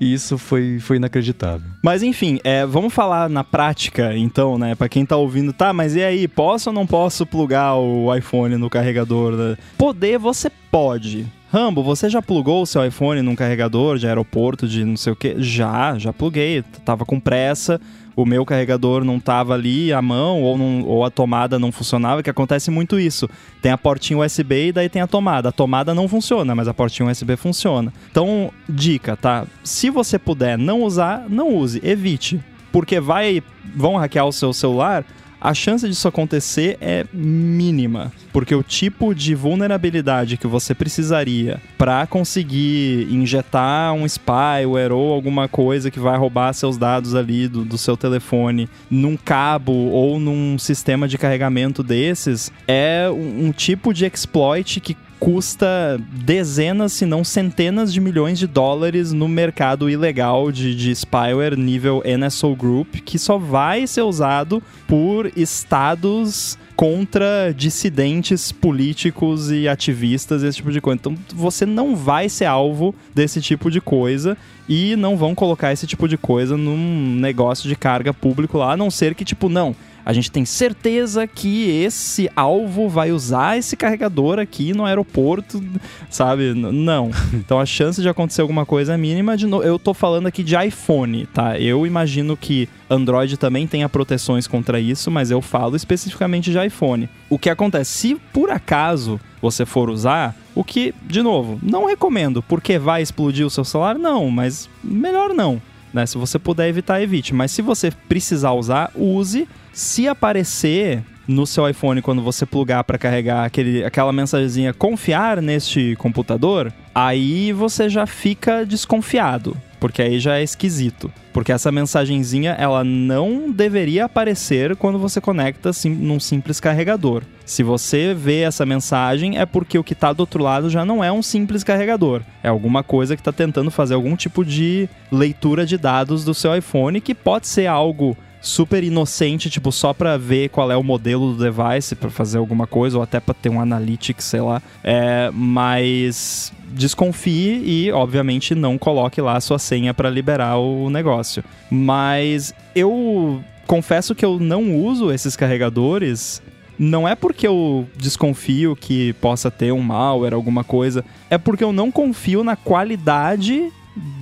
S2: isso foi, foi inacreditável.
S1: Mas enfim, é, vamos falar na prática, então, né? Pra quem tá ouvindo, tá, mas e aí, posso ou não posso plugar o iPhone no carregador? Poder, você pode. Rambo, você já plugou o seu iPhone num carregador de aeroporto, de não sei o que? Já, já pluguei. Tava com pressa, o meu carregador não tava ali à mão ou, não, ou a tomada não funcionava, que acontece muito isso. Tem a portinha USB e daí tem a tomada. A tomada não funciona, mas a portinha USB funciona. Então, dica, tá? Se você puder não usar, não use, evite. Porque vai vão hackear o seu celular, a chance disso acontecer é mínima, porque o tipo de vulnerabilidade que você precisaria para conseguir injetar um spyware ou alguma coisa que vai roubar seus dados ali do, do seu telefone num cabo ou num sistema de carregamento desses é um, um tipo de exploit que custa dezenas, se não centenas de milhões de dólares no mercado ilegal de, de spyware nível NSO Group, que só vai ser usado por estados contra dissidentes políticos e ativistas, esse tipo de coisa. Então você não vai ser alvo desse tipo de coisa e não vão colocar esse tipo de coisa num negócio de carga público lá, a não ser que, tipo, não a gente tem certeza que esse alvo vai usar esse carregador aqui no aeroporto, sabe? Não. Então a chance de acontecer alguma coisa é mínima. De no... Eu tô falando aqui de iPhone, tá? Eu imagino que Android também tenha proteções contra isso, mas eu falo especificamente de iPhone. O que acontece? Se por acaso você for usar, o que, de novo, não recomendo, porque vai explodir o seu celular? Não, mas melhor não. Né? Se você puder evitar, evite. Mas se você precisar usar, use se aparecer no seu iPhone quando você plugar para carregar aquele, aquela mensagenzinha confiar neste computador, aí você já fica desconfiado, porque aí já é esquisito. Porque essa mensagenzinha, ela não deveria aparecer quando você conecta sim, num simples carregador. Se você vê essa mensagem, é porque o que está do outro lado já não é um simples carregador. É alguma coisa que está tentando fazer algum tipo de leitura de dados do seu iPhone, que pode ser algo super inocente, tipo, só pra ver qual é o modelo do device, pra fazer alguma coisa, ou até pra ter um analytics, sei lá. É, mas desconfie e, obviamente, não coloque lá a sua senha para liberar o negócio. Mas eu confesso que eu não uso esses carregadores. Não é porque eu desconfio que possa ter um malware, alguma coisa. É porque eu não confio na qualidade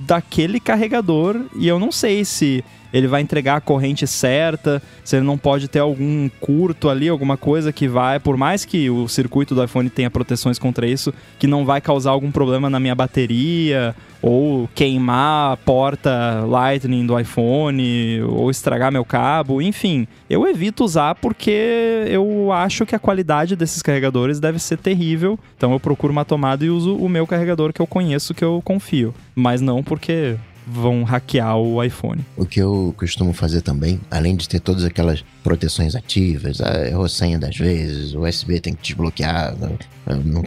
S1: daquele carregador e eu não sei se ele vai entregar a corrente certa, se ele não pode ter algum curto ali, alguma coisa que vai, por mais que o circuito do iPhone tenha proteções contra isso, que não vai causar algum problema na minha bateria ou queimar a porta Lightning do iPhone ou estragar meu cabo, enfim, eu evito usar porque eu acho que a qualidade desses carregadores deve ser terrível. Então eu procuro uma tomada e uso o meu carregador que eu conheço, que eu confio, mas não porque vão hackear o iPhone.
S3: O que eu costumo fazer também, além de ter todas aquelas proteções ativas, a senha das vezes, o USB tem que desbloquear, não, não,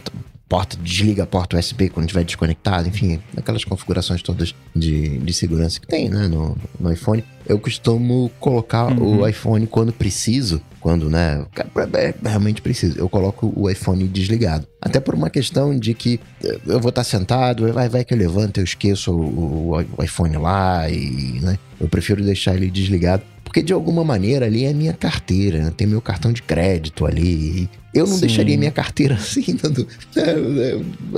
S3: porta, desliga a porta USB quando estiver desconectado, enfim, aquelas configurações todas de, de segurança que tem né, no, no iPhone. Eu costumo colocar uhum. o iPhone quando preciso, quando, né, realmente preciso, eu coloco o iPhone desligado. Até por uma questão de que eu vou estar sentado, vai, vai que eu levanto, eu esqueço o, o, o iPhone lá e, né, eu prefiro deixar ele desligado porque de alguma maneira ali é minha carteira, né? tem meu cartão de crédito ali. Eu não Sim. deixaria minha carteira assim,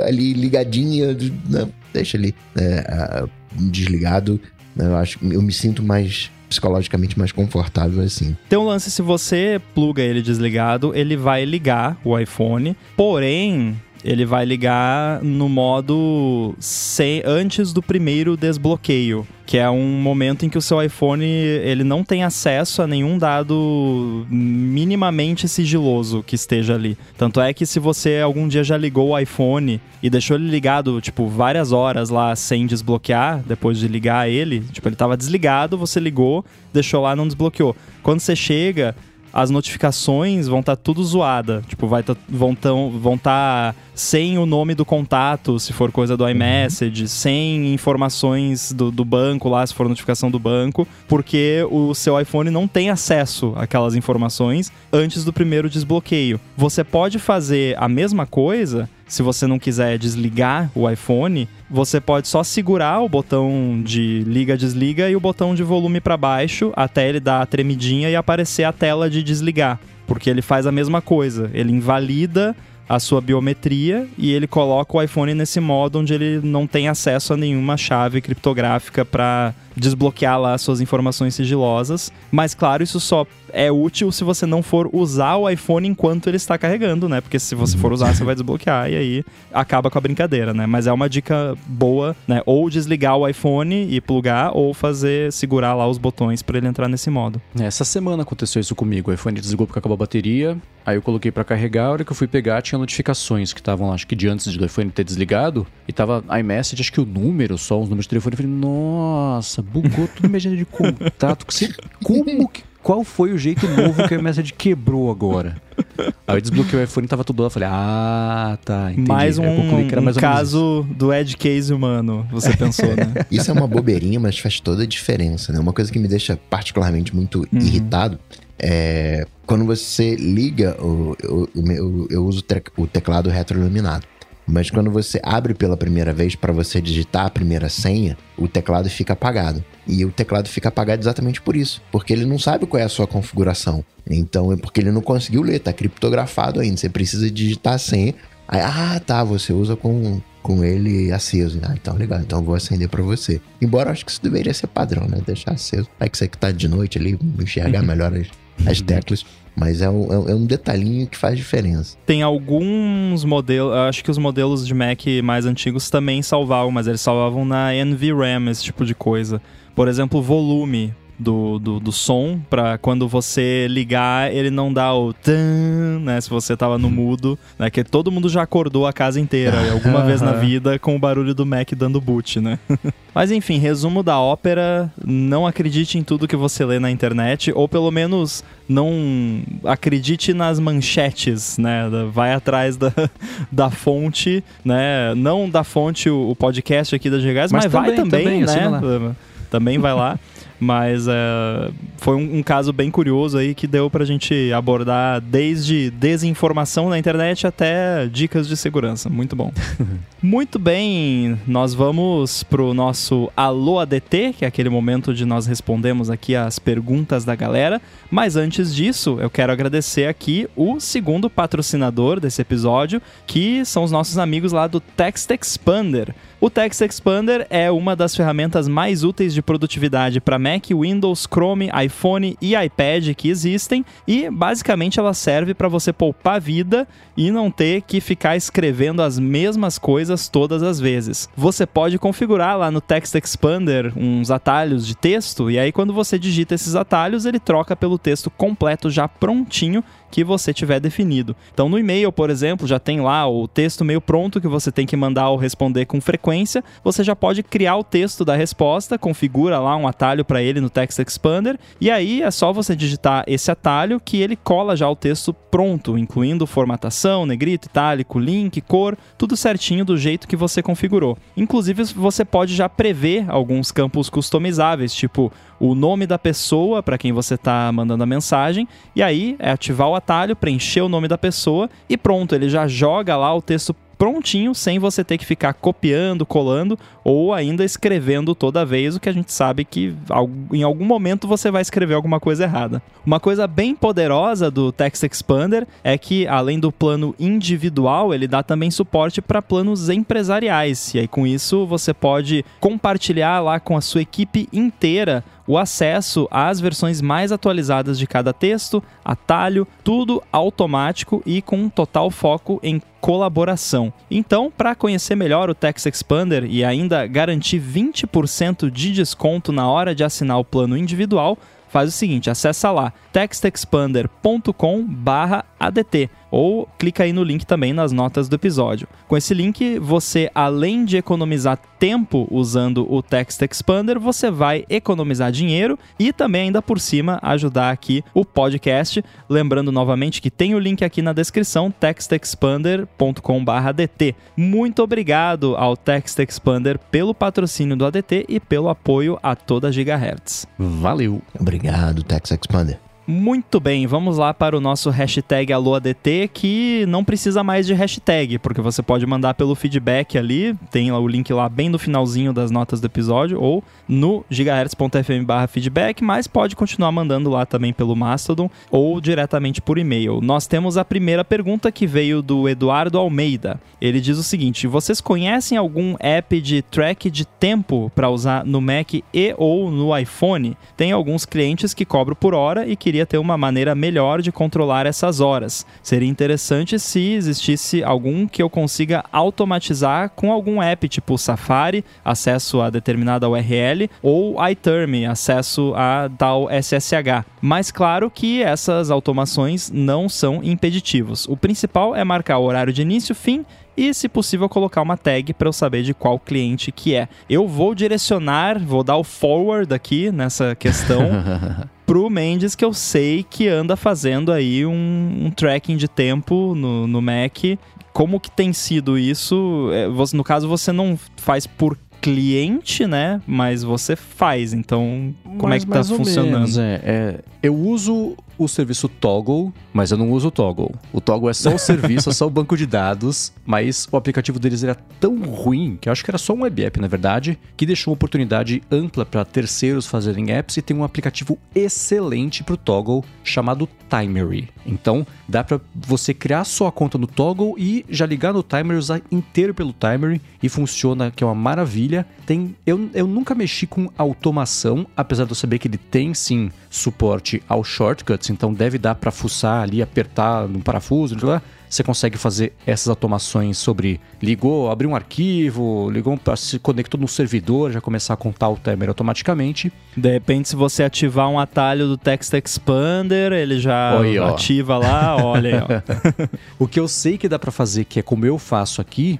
S3: ali ligadinha, não, deixa ali é, desligado. Eu acho, eu me sinto mais psicologicamente mais confortável assim.
S1: Tem um lance, se você pluga ele desligado, ele vai ligar o iPhone, porém ele vai ligar no modo sem, antes do primeiro desbloqueio, que é um momento em que o seu iPhone ele não tem acesso a nenhum dado minimamente sigiloso que esteja ali. Tanto é que se você algum dia já ligou o iPhone e deixou ele ligado, tipo, várias horas lá sem desbloquear, depois de ligar ele, tipo, ele estava desligado, você ligou, deixou lá, não desbloqueou. Quando você chega, as notificações vão estar tá tudo zoada. Tipo, vai tá, vão estar vão tá sem o nome do contato, se for coisa do iMessage, uhum. sem informações do, do banco lá, se for notificação do banco, porque o seu iPhone não tem acesso àquelas informações antes do primeiro desbloqueio. Você pode fazer a mesma coisa se você não quiser desligar o iPhone, você pode só segurar o botão de liga-desliga e o botão de volume para baixo até ele dar a tremidinha e aparecer a tela de desligar. Porque ele faz a mesma coisa, ele invalida a sua biometria e ele coloca o iPhone nesse modo onde ele não tem acesso a nenhuma chave criptográfica para desbloquear lá suas informações sigilosas. Mas claro, isso só é útil se você não for usar o iPhone enquanto ele está carregando, né? Porque se você for usar, você vai desbloquear e aí acaba com a brincadeira, né? Mas é uma dica boa, né? Ou desligar o iPhone e plugar, ou fazer, segurar lá os botões para ele entrar nesse modo.
S2: Essa semana aconteceu isso comigo. O iPhone desligou porque acabou a bateria. Aí eu coloquei para carregar, a hora que eu fui pegar tinha notificações que estavam lá, acho que de antes do iPhone ter desligado, e tava iMessage, acho que o número, só os números de telefone, eu falei, nossa, bugou tudo minha agenda de contato. Como que. Qual foi o jeito novo que a message quebrou agora? Aí eu desbloqueei o iPhone e tava tudo lá. Falei, ah, tá. Entendi.
S1: Mais um, mais um caso do edge case humano, você pensou, né?
S3: Isso é uma bobeirinha, mas faz toda a diferença, né? Uma coisa que me deixa particularmente muito uhum. irritado é quando você liga, o, o, o, eu uso o teclado retroiluminado. Mas quando você abre pela primeira vez para você digitar a primeira senha, o teclado fica apagado. E o teclado fica apagado exatamente por isso, porque ele não sabe qual é a sua configuração. Então é porque ele não conseguiu ler, tá criptografado ainda. Você precisa digitar a senha. Aí, ah, tá, você usa com, com ele aceso. Ah, então legal, então eu vou acender para você. Embora eu acho que isso deveria ser padrão, né? Deixar aceso. Aí que você que tá de noite ali, enxergar melhor as, as teclas. Mas é um, é um detalhinho que faz diferença.
S1: Tem alguns modelos, acho que os modelos de Mac mais antigos também salvavam, mas eles salvavam na NVRAM, esse tipo de coisa. Por exemplo, volume do, do, do som para quando você ligar ele não dá o tan, né? Se você tava no mudo, né? Que todo mundo já acordou a casa inteira alguma vez na vida com o barulho do Mac dando boot, né? Mas enfim, resumo da ópera: não acredite em tudo que você lê na internet, ou pelo menos não acredite nas manchetes, né? Vai atrás da, da fonte, né? Não da fonte o, o podcast aqui da Gigás, mas, mas também, vai também, também né? Também vai lá. Mas é, foi um, um, caso bem curioso aí que deu pra gente abordar desde desinformação na internet até dicas de segurança. Muito bom. Muito bem, nós vamos pro nosso Alô ADT, que é aquele momento de nós respondemos aqui as perguntas da galera. Mas antes disso, eu quero agradecer aqui o segundo patrocinador desse episódio, que são os nossos amigos lá do Text Expander. O Text Expander é uma das ferramentas mais úteis de produtividade para Mac, Windows, Chrome, iPhone e iPad que existem e basicamente ela serve para você poupar vida e não ter que ficar escrevendo as mesmas coisas todas as vezes. Você pode configurar lá no Text Expander uns atalhos de texto e aí quando você digita esses atalhos ele troca pelo texto completo já prontinho que você tiver definido. Então, no e-mail, por exemplo, já tem lá o texto meio pronto que você tem que mandar ou responder com frequência. Você já pode criar o texto da resposta, configura lá um atalho para ele no Text Expander e aí é só você digitar esse atalho que ele cola já o texto pronto, incluindo formatação, negrito, itálico, link, cor, tudo certinho do jeito que você configurou. Inclusive, você pode já prever alguns campos customizáveis, tipo o nome da pessoa para quem você está mandando a mensagem, e aí é ativar o atalho, preencher o nome da pessoa e pronto, ele já joga lá o texto prontinho, sem você ter que ficar copiando, colando ou ainda escrevendo toda vez, o que a gente sabe que em algum momento você vai escrever alguma coisa errada. Uma coisa bem poderosa do Text Expander é que, além do plano individual, ele dá também suporte para planos empresariais. E aí, com isso, você pode compartilhar lá com a sua equipe inteira o acesso às versões mais atualizadas de cada texto, atalho, tudo automático e com total foco em colaboração. Então, para conhecer melhor o Text Expander e ainda garantir 20% de desconto na hora de assinar o plano individual, faz o seguinte, acessa lá textexpander.com/adt ou clica aí no link também nas notas do episódio. Com esse link, você além de economizar tempo usando o Text Expander, você vai economizar dinheiro e também ainda por cima ajudar aqui o podcast. Lembrando novamente que tem o link aqui na descrição textexpander.com/adt. Muito obrigado ao Text Expander pelo patrocínio do ADT e pelo apoio a toda Gigahertz.
S2: Valeu.
S3: Obrigado, Text Expander.
S1: Muito bem, vamos lá para o nosso hashtag AloADT, que não precisa mais de hashtag, porque você pode mandar pelo feedback ali, tem o link lá bem no finalzinho das notas do episódio, ou no gigahertz.fm feedback, mas pode continuar mandando lá também pelo Mastodon ou diretamente por e-mail. Nós temos a primeira pergunta que veio do Eduardo Almeida. Ele diz o seguinte: vocês conhecem algum app de track de tempo para usar no Mac e ou no iPhone? Tem alguns clientes que cobram por hora e queria ter uma maneira melhor de controlar essas horas. Seria interessante se existisse algum que eu consiga automatizar com algum app, tipo Safari, acesso a determinada URL, ou iTerm, acesso a tal SSH. Mas claro que essas automações não são impeditivos. O principal é marcar o horário de início, fim e, se possível, colocar uma tag para eu saber de qual cliente que é. Eu vou direcionar, vou dar o forward aqui nessa questão pro Mendes, que eu sei que anda fazendo aí um, um tracking de tempo no, no Mac. Como que tem sido isso? É, no caso, você não faz por cliente, né? Mas você faz. Então, como é Mas, é que tá funcionando? Menos,
S2: é, é, eu uso o serviço Toggle, mas eu não uso o Toggle. O Toggle é só o serviço, é só o banco de dados, mas o aplicativo deles era tão ruim, que eu acho que era só um web app, na verdade, que deixou uma oportunidade ampla para terceiros fazerem apps e tem um aplicativo excelente para o Toggle chamado Timery. Então, dá para você criar sua conta no Toggle e já ligar no Timery, usar inteiro pelo Timery e funciona, que é uma maravilha. Tem, eu, eu nunca mexi com automação, apesar de eu saber que ele tem sim suporte ao então deve dar para fuçar ali, apertar no parafuso, lá. Você consegue fazer essas automações sobre ligou, abriu um arquivo, ligou, se conectou no servidor, já começar a contar o timer automaticamente.
S1: De repente, se você ativar um atalho do Text Expander, ele já Oi, ativa lá, olha aí,
S2: o que eu sei que dá para fazer, que é como eu faço aqui,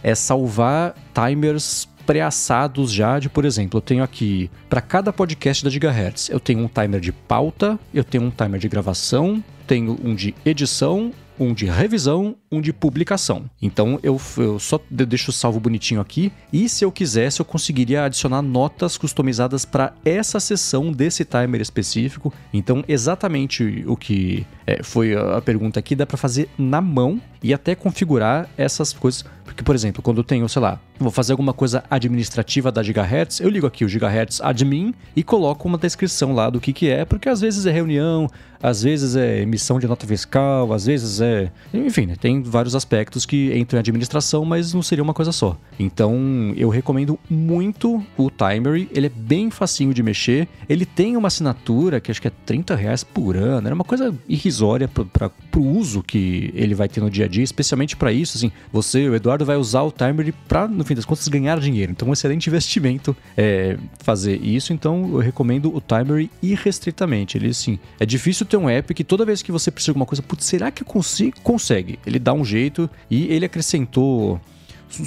S2: é salvar timers pré-assados já de, por exemplo, eu tenho aqui, para cada podcast da Gigahertz, eu tenho um timer de pauta, eu tenho um timer de gravação, tenho um de edição um de revisão, um de publicação. Então eu, eu só deixo salvo bonitinho aqui. E se eu quisesse, eu conseguiria adicionar notas customizadas para essa sessão desse timer específico. Então, exatamente o que é, foi a pergunta aqui, dá para fazer na mão e até configurar essas coisas. Porque, por exemplo, quando eu tenho, sei lá, vou fazer alguma coisa administrativa da Gigahertz, eu ligo aqui o Gigahertz Admin e coloco uma descrição lá do que, que é, porque às vezes é reunião, às vezes é emissão de nota fiscal, às vezes é. Enfim, né, vários aspectos que entram em administração, mas não seria uma coisa só. Então, eu recomendo muito o Timery, ele é bem facinho de mexer, ele tem uma assinatura que acho que é 30 reais por ano, era uma coisa irrisória para o uso que ele vai ter no dia a dia, especialmente para isso, assim, você, o Eduardo, vai usar o Timery para, no fim das contas, ganhar dinheiro. Então, um excelente investimento é, fazer isso, então eu recomendo o Timery irrestritamente. Ele, assim, é difícil ter um app que toda vez que você precisa de alguma coisa, putz, será que eu consigo? Consegue. Ele dá um jeito e ele acrescentou.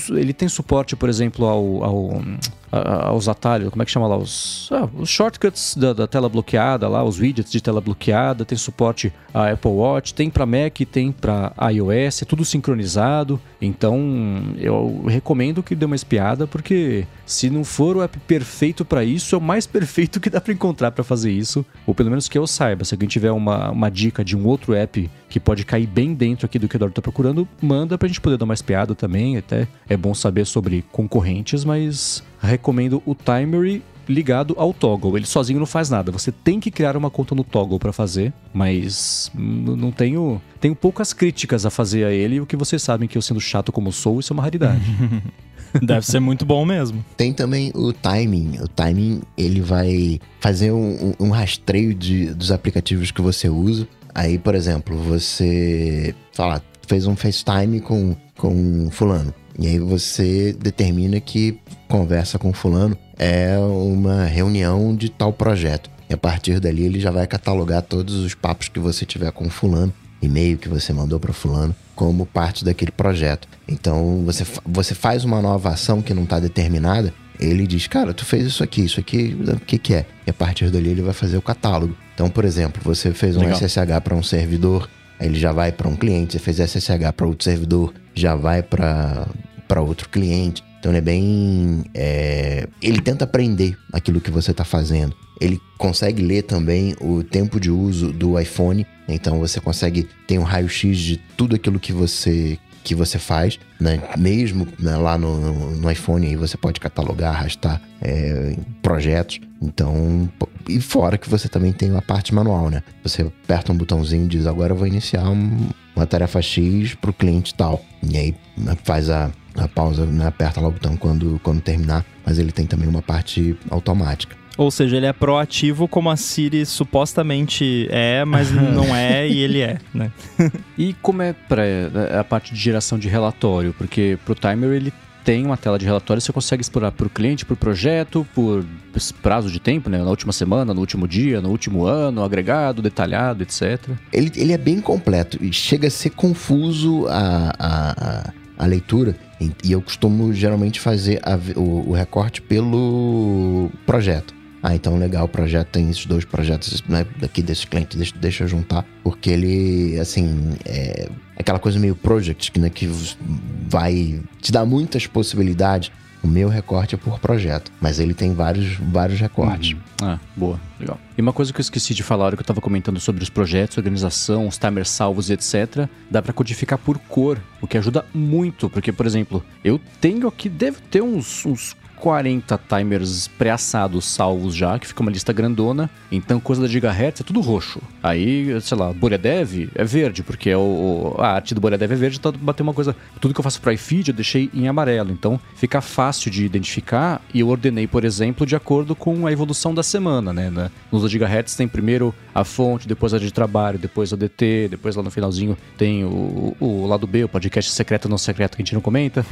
S2: Ele tem suporte, por exemplo, ao, ao aos atalhos, como é que chama lá? Os, ah, os shortcuts da, da, tela bloqueada lá, os widgets de tela bloqueada, tem suporte a Apple Watch, tem para Mac, tem para iOS, é tudo sincronizado. Então eu recomendo que dê uma espiada, porque se não for o app perfeito para isso, é o mais perfeito que dá para encontrar para fazer isso, ou pelo menos que eu saiba. Se alguém tiver uma, uma dica de um outro app que pode cair bem dentro aqui do que o Eduardo está procurando, manda para a gente poder dar uma espiada também. Até é bom saber sobre concorrentes, mas recomendo o Timery ligado ao Toggle. Ele sozinho não faz nada. Você tem que criar uma conta no Toggle para fazer, mas não tenho tenho poucas críticas a fazer a ele. E o que vocês sabem que eu sendo chato como sou, isso é uma raridade.
S1: Deve ser muito bom mesmo.
S3: Tem também o timing. O timing ele vai fazer um, um rastreio de, dos aplicativos que você usa. Aí, por exemplo, você fala, fez um FaceTime com, com fulano. E aí você determina que conversa com fulano é uma reunião de tal projeto. E a partir dali ele já vai catalogar todos os papos que você tiver com fulano, e-mail que você mandou para fulano, como parte daquele projeto. Então você, você faz uma nova ação que não está determinada, ele diz, cara, tu fez isso aqui, isso aqui, o que que é? E a partir dali ele vai fazer o catálogo. Então, por exemplo, você fez um Legal. SSH para um servidor, aí ele já vai para um cliente, você fez SSH para outro servidor, já vai para outro cliente. Então ele é bem. É... Ele tenta aprender aquilo que você está fazendo. Ele consegue ler também o tempo de uso do iPhone. Então você consegue ter um raio-x de tudo aquilo que você que você faz, né? mesmo né, lá no, no, iPhone aí você pode catalogar, arrastar é, projetos. Então, e fora que você também tem a parte manual, né? Você aperta um botãozinho e diz agora eu vou iniciar um, uma tarefa X para o cliente tal. E aí né, faz a, a pausa, né? aperta lá o botão quando, quando terminar, mas ele tem também uma parte automática.
S1: Ou seja, ele é proativo como a Siri supostamente é, mas não é e ele é, né?
S2: e como é para é, a parte de geração de relatório? Porque pro timer ele tem uma tela de relatório, você consegue explorar por cliente, por projeto, por prazo de tempo, né? Na última semana, no último dia, no último ano, agregado, detalhado, etc.
S3: Ele, ele é bem completo e chega a ser confuso a, a, a leitura. E eu costumo geralmente fazer a, o, o recorte pelo projeto. Ah, então legal, o projeto tem esses dois projetos né, daqui desse cliente, deixa, deixa eu juntar, porque ele, assim, é aquela coisa meio project, né, que vai te dar muitas possibilidades. O meu recorte é por projeto, mas ele tem vários, vários recortes. Uhum.
S2: Ah, boa, legal. E uma coisa que eu esqueci de falar, que eu estava comentando sobre os projetos, organização, os timers salvos, etc., dá para codificar por cor, o que ajuda muito, porque, por exemplo, eu tenho aqui, deve ter uns, uns 40 timers pré-assados salvos já, que fica uma lista grandona. Então, coisa da Gigahertz é tudo roxo. Aí, sei lá, Boredev é verde, porque é o, a arte do Boredev é verde, então bater uma coisa. Tudo que eu faço para iFeed eu deixei em amarelo. Então, fica fácil de identificar e eu ordenei, por exemplo, de acordo com a evolução da semana, né? Nos Gigahertz tem primeiro a fonte, depois a de trabalho, depois a DT, depois lá no finalzinho tem o, o lado B, o podcast secreto não secreto que a gente não comenta.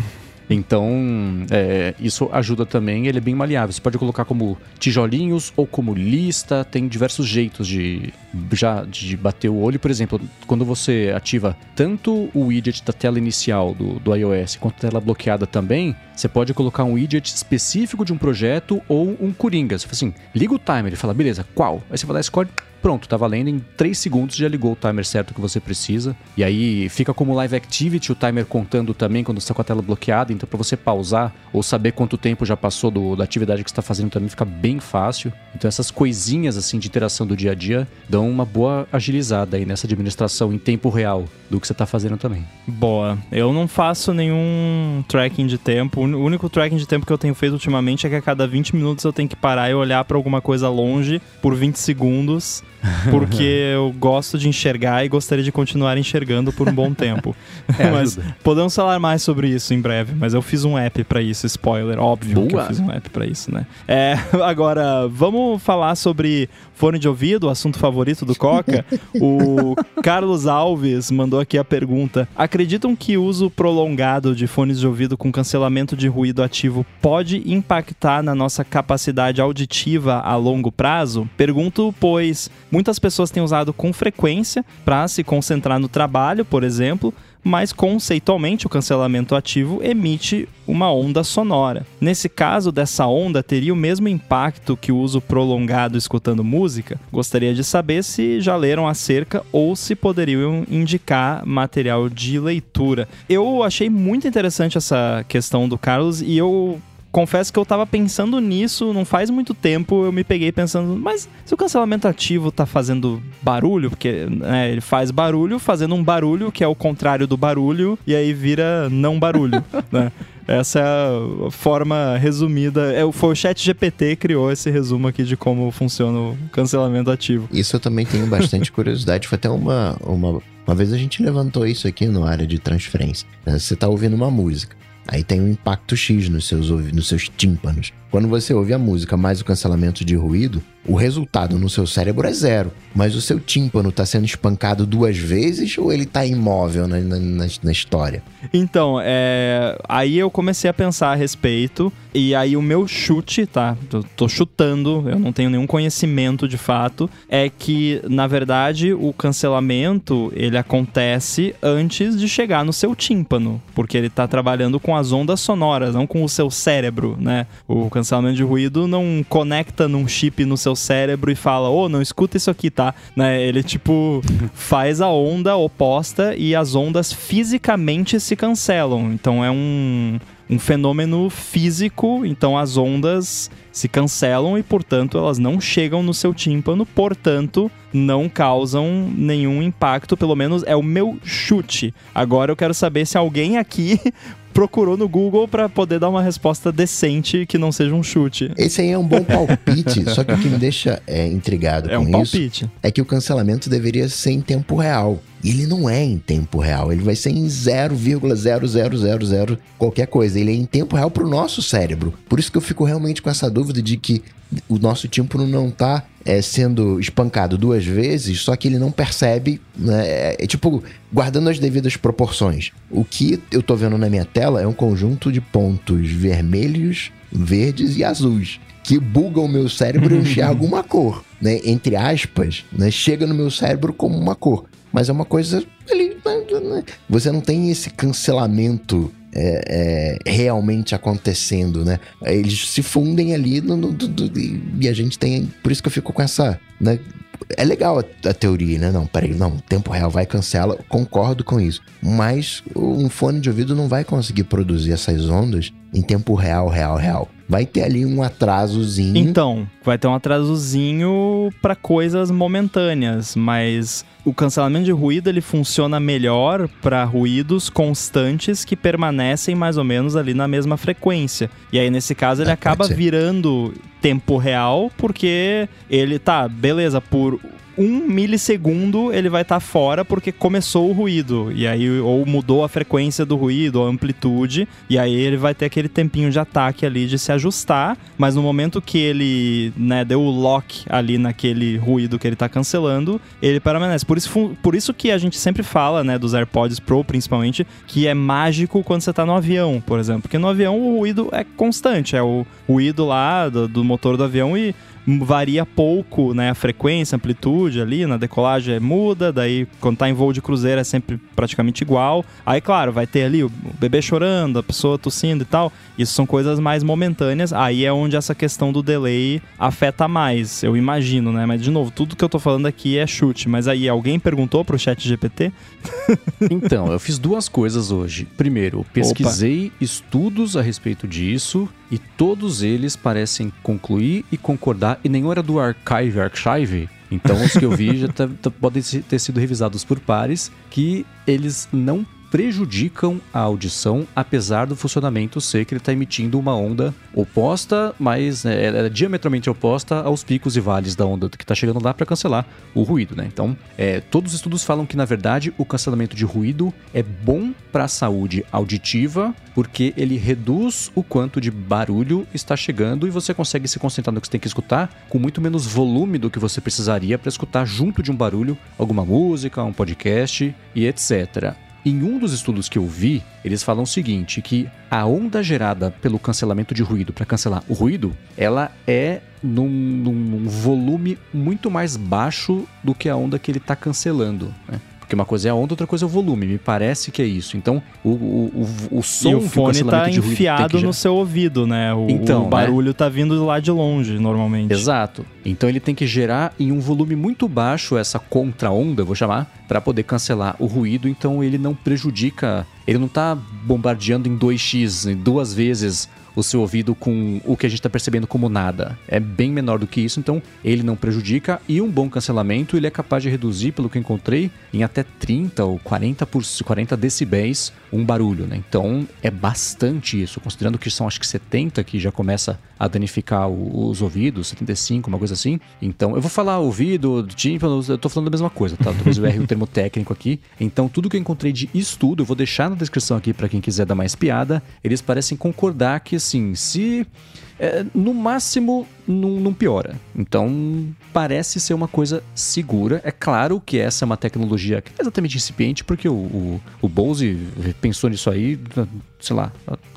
S2: Então, é, isso ajuda também, ele é bem maleável. Você pode colocar como tijolinhos ou como lista, tem diversos jeitos de já de bater o olho. Por exemplo, quando você ativa tanto o widget da tela inicial do, do iOS quanto a tela bloqueada também, você pode colocar um widget específico de um projeto ou um coringa. Você fala assim, liga o timer, ele fala, beleza, qual? Aí você vai lá e escolhe pronto, tá valendo. Em 3 segundos já ligou o timer certo que você precisa. E aí fica como live activity, o timer contando também quando está com a tela bloqueada. Então, para você pausar ou saber quanto tempo já passou do, da atividade que está fazendo também fica bem fácil. Então, essas coisinhas assim de interação do dia a dia dão uma boa agilizada aí nessa administração em tempo real do que você está fazendo também.
S1: Boa. Eu não faço nenhum tracking de tempo. O único tracking de tempo que eu tenho feito ultimamente é que a cada 20 minutos eu tenho que parar e olhar para alguma coisa longe por 20 segundos porque eu gosto de enxergar e gostaria de continuar enxergando por um bom tempo. É, mas podemos falar mais sobre isso em breve, mas eu fiz um app para isso, spoiler, óbvio Boa. que eu fiz um app para isso, né? É, agora, vamos falar sobre fone de ouvido, o assunto favorito do Coca. o Carlos Alves mandou aqui a pergunta: Acreditam que o uso prolongado de fones de ouvido com cancelamento de ruído ativo pode impactar na nossa capacidade auditiva a longo prazo? Pergunto, pois muitas pessoas têm usado com frequência para se concentrar no trabalho, por exemplo, mas conceitualmente o cancelamento ativo emite uma onda sonora. Nesse caso, dessa onda teria o mesmo impacto que o uso prolongado escutando música? Gostaria de saber se já leram acerca ou se poderiam indicar material de leitura. Eu achei muito interessante essa questão do Carlos e eu confesso que eu tava pensando nisso não faz muito tempo. Eu me peguei pensando, mas se o cancelamento ativo tá fazendo barulho, porque né, ele faz barulho fazendo um barulho que é o contrário do barulho, e aí vira não barulho, né? Essa é a forma resumida. É, foi o Chat GPT que criou esse resumo aqui de como funciona o cancelamento ativo.
S3: Isso eu também tenho bastante curiosidade. Foi até uma, uma. Uma vez a gente levantou isso aqui no área de transferência. Você está ouvindo uma música. Aí tem um impacto X nos seus, nos seus tímpanos. Quando você ouve a música mais o cancelamento de ruído, o resultado no seu cérebro é zero. Mas o seu tímpano está sendo espancado duas vezes ou ele está imóvel na, na, na, história?
S1: Então, é... aí eu comecei a pensar a respeito. E aí o meu chute, tá? Eu tô chutando, eu não tenho nenhum conhecimento de fato. É que, na verdade, o cancelamento ele acontece antes de chegar no seu tímpano. Porque ele está trabalhando com as ondas sonoras, não com o seu cérebro, né? O cancelamento de ruído não conecta num chip no seu cérebro e fala, ô, oh, não escuta isso aqui, tá? Né? Ele, tipo, faz a onda oposta e as ondas fisicamente se cancelam. Então é um, um fenômeno físico, então as ondas se cancelam e, portanto, elas não chegam no seu tímpano, portanto, não causam nenhum impacto, pelo menos é o meu chute. Agora eu quero saber se alguém aqui procurou no Google para poder dar uma resposta decente que não seja um chute.
S3: Esse aí é um bom palpite, só que o que me deixa é, intrigado é com um isso palpite. é que o cancelamento deveria ser em tempo real. E ele não é em tempo real, ele vai ser em 0,0000 qualquer coisa. Ele é em tempo real para o nosso cérebro. Por isso que eu fico realmente com essa dúvida de que o nosso tímpano não está é, sendo espancado duas vezes, só que ele não percebe, né? É, é, tipo, guardando as devidas proporções. O que eu tô vendo na minha tela é um conjunto de pontos vermelhos, verdes e azuis que bugam o meu cérebro e eu enxergo uma cor, né? Entre aspas, né? Chega no meu cérebro como uma cor. Mas é uma coisa. Né, né, você não tem esse cancelamento é, é, realmente acontecendo, né? Eles se fundem ali no, no, e a gente tem. Por isso que eu fico com essa. Né? É legal a, a, teoria, né? Não, peraí, não, tempo real vai cancela, concordo com isso. Mas um fone de ouvido não vai conseguir produzir essas ondas em tempo real, real, real vai ter ali um atrasozinho.
S1: Então, vai ter um atrasozinho para coisas momentâneas, mas o cancelamento de ruído ele funciona melhor para ruídos constantes que permanecem mais ou menos ali na mesma frequência. E aí nesse caso ele é, acaba virando tempo real porque ele tá, beleza, por um milissegundo ele vai estar tá fora porque começou o ruído. E aí, ou mudou a frequência do ruído, a amplitude, e aí ele vai ter aquele tempinho de ataque ali de se ajustar. Mas no momento que ele né, deu o lock ali naquele ruído que ele está cancelando, ele permanece. Por isso, por isso que a gente sempre fala, né, dos AirPods Pro principalmente, que é mágico quando você está no avião, por exemplo. Porque no avião o ruído é constante, é o ruído lá do, do motor do avião e varia pouco, né, a frequência, a amplitude ali, na decolagem é muda, daí quando tá em voo de cruzeiro é sempre praticamente igual. Aí, claro, vai ter ali o bebê chorando, a pessoa tossindo e tal. Isso são coisas mais momentâneas. Aí é onde essa questão do delay afeta mais, eu imagino, né? Mas de novo, tudo que eu tô falando aqui é chute, mas aí alguém perguntou pro chat GPT?
S2: então, eu fiz duas coisas hoje. Primeiro, pesquisei Opa. estudos a respeito disso e todos eles parecem concluir e concordar, e nenhum era do Archive Archive. Então, os que eu vi já podem ter sido revisados por pares, que eles não prejudicam a audição, apesar do funcionamento ser que ele está emitindo uma onda oposta, mas né, ela é diametralmente oposta aos picos e vales da onda que está chegando lá para cancelar o ruído. Né? Então, é, todos os estudos falam que, na verdade, o cancelamento de ruído é bom para a saúde auditiva, porque ele reduz o quanto de barulho está chegando e você consegue se concentrar no que você tem que escutar com muito menos volume do que você precisaria para escutar junto de um barulho alguma música, um podcast e etc. Em um dos estudos que eu vi, eles falam o seguinte, que a onda gerada pelo cancelamento de ruído para cancelar o ruído, ela é num, num, volume muito mais baixo do que a onda que ele está cancelando. Né? Porque uma coisa é a onda, outra coisa é o volume. Me parece que é isso. Então, o, o, o, o som
S1: e o fone
S2: tá
S1: enfiado no seu ouvido, né? O, então, o né? barulho né? tá vindo lá de longe, normalmente.
S2: Exato. Então ele tem que gerar em um volume muito baixo essa contra-onda, vou chamar, para poder cancelar o ruído. Então ele não prejudica, ele não tá bombardeando em 2x, em duas vezes o seu ouvido com o que a gente está percebendo como nada. É bem menor do que isso, então ele não prejudica e um bom cancelamento ele é capaz de reduzir, pelo que encontrei, em até 30 ou 40, por, 40 decibéis um barulho, né? Então é bastante isso, considerando que são acho que 70 que já começa a danificar os ouvidos, 75, uma coisa assim. Então eu vou falar ouvido, tímpano, eu tô falando a mesma coisa, tá? Talvez eu erre o termo técnico aqui. Então tudo que eu encontrei de estudo, eu vou deixar na descrição aqui para quem quiser dar mais piada, eles parecem concordar que assim, se é, no máximo não, não, piora. Então parece ser uma coisa segura. É claro que essa é uma tecnologia exatamente incipiente, porque o, o, o Bose pensou nisso aí, sei lá,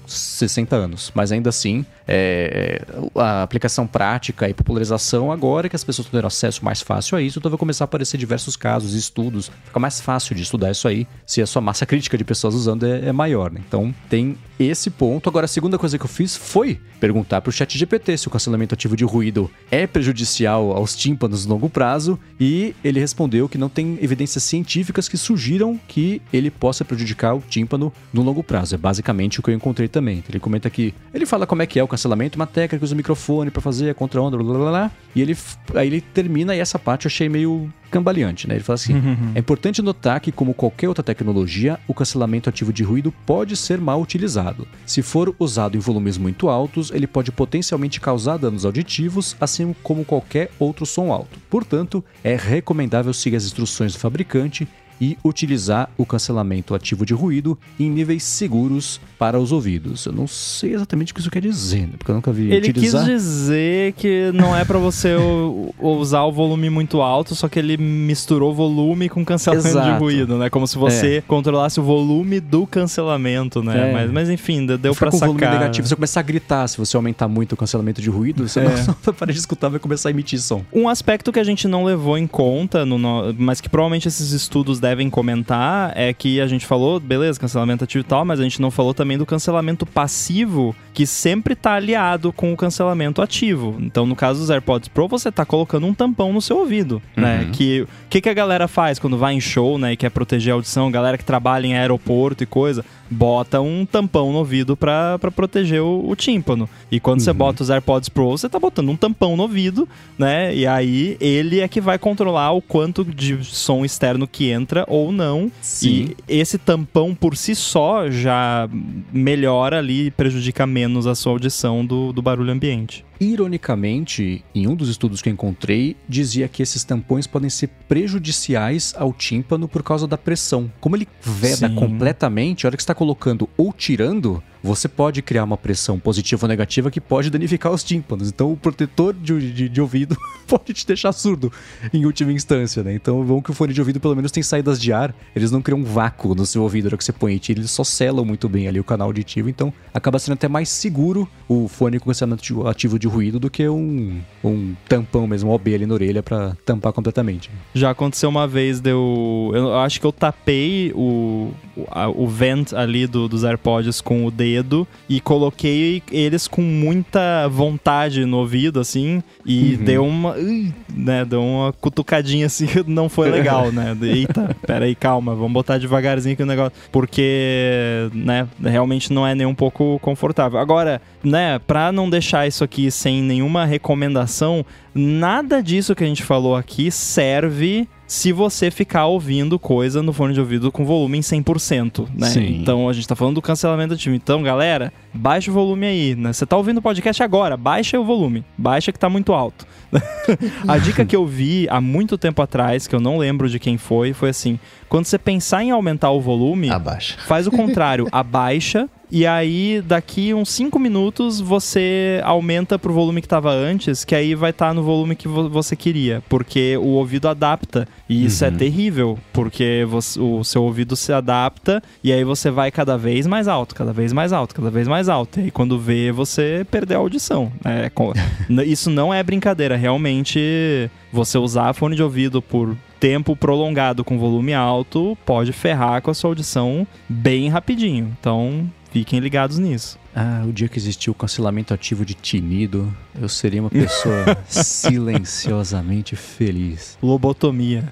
S2: 60 anos. Mas ainda assim, é, a aplicação prática e popularização, agora que as pessoas têm acesso mais fácil a isso, então vai começar a aparecer diversos casos, estudos. Fica mais fácil de estudar isso aí, se a sua massa crítica de pessoas usando é, é maior. Né? Então tem esse ponto. Agora, a segunda coisa que eu fiz foi perguntar para o chat GPT se o cancelamento ativo de ruído é prejudicial aos tímpanos no longo prazo e ele respondeu que não tem evidências científicas que sugiram que ele possa prejudicar o tímpano no longo prazo. É basicamente o que eu encontrei também. Ele comenta que ele fala como é que é o cancelamento, uma técnica, usa o microfone para fazer a contra-onda, blá, blá, blá, e ele aí ele termina e essa parte eu achei meio cambaleante, né? Ele fala assim: uhum. é importante notar que, como qualquer outra tecnologia, o cancelamento ativo de ruído pode ser mal utilizado. Se for usado em volumes muito altos, ele pode potencialmente causar danos auditivos, assim como qualquer outro som alto. Portanto, é recomendável seguir as instruções do fabricante e utilizar o cancelamento ativo de ruído em níveis seguros para os ouvidos. Eu não sei exatamente o que isso quer dizer, né? porque eu nunca vi
S1: ele
S2: utilizar.
S1: Ele quis dizer que não é para você usar o volume muito alto, só que ele misturou volume com cancelamento Exato. de ruído, né? Como se você é. controlasse o volume do cancelamento, né? É. Mas, mas enfim, deu para sacar.
S2: Volume negativo, você começar a gritar se você aumentar muito o cancelamento de ruído, você é. não vai parar de escutar, vai começar a emitir som.
S1: Um aspecto que a gente não levou em conta, no, mas que provavelmente esses estudos devem devem comentar é que a gente falou, beleza, cancelamento ativo e tal, mas a gente não falou também do cancelamento passivo, que sempre está aliado com o cancelamento ativo. Então, no caso dos AirPods Pro, você está colocando um tampão no seu ouvido, né? uhum. né? Que o que, que a galera faz quando vai em show, né, e quer proteger a audição, galera que trabalha em aeroporto e coisa, bota um tampão no ouvido para proteger o, o, tímpano. E quando uhum. você bota os AirPods Pro, você tá botando um tampão no ouvido, né? E aí ele é que vai controlar o quanto de som externo que entra ou não. Sim. E esse tampão por si só já melhora ali e prejudica menos a sua audição do, do barulho ambiente.
S2: Ironicamente, em um dos estudos que eu encontrei, dizia que esses tampões podem ser prejudiciais ao tímpano por causa da pressão. Como ele veda Sim. completamente, a hora que está colocando ou tirando, você pode criar uma pressão positiva ou negativa que pode danificar os tímpanos. Então, o protetor de, de, de ouvido pode te deixar surdo em última instância, né? Então, vão que o fone de ouvido pelo menos tem saídas de ar, eles não criam um vácuo no seu ouvido na que você põe eles só selam muito bem ali o canal auditivo, então acaba sendo até mais seguro o fone com cancelamento ativo de ruído do que um, um tampão mesmo, um OB ali na orelha para tampar completamente.
S1: Já aconteceu uma vez, deu. Eu acho que eu tapei o, o, vent ali do, dos AirPods com o dedo e coloquei eles com muita vontade no ouvido, assim, e uhum. deu uma. Né, deu uma cutucadinha assim, não foi legal, né? Eita, peraí, calma, vamos botar devagarzinho aqui o negócio. Porque, né, realmente não é nem um pouco confortável. Agora, né, pra não deixar isso aqui sem nenhuma recomendação, nada disso que a gente falou aqui serve se você ficar ouvindo coisa no fone de ouvido com volume em 100%, né? Sim. Então a gente tá falando do cancelamento do time. Então, galera, baixa o volume aí, né? Você tá ouvindo o podcast agora, baixa o volume. Baixa que tá muito alto. a dica que eu vi há muito tempo atrás, que eu não lembro de quem foi, foi assim: quando você pensar em aumentar o volume,
S3: abaixa.
S1: faz o contrário, abaixa e aí, daqui uns 5 minutos, você aumenta pro volume que estava antes, que aí vai estar tá no volume que vo você queria. Porque o ouvido adapta. E isso é uhum. é terrível, porque você, o seu ouvido se adapta e aí você vai cada vez mais alto, cada vez mais alto, cada vez mais alto. E aí, quando vê, você perdeu a audição. É, isso não é brincadeira. Realmente, você usar fone de ouvido por tempo prolongado com volume alto pode ferrar com a sua audição bem rapidinho. Então, Fiquem ligados nisso.
S2: Ah, o dia que existiu o cancelamento ativo de tinido, eu seria uma pessoa silenciosamente feliz.
S1: Lobotomia.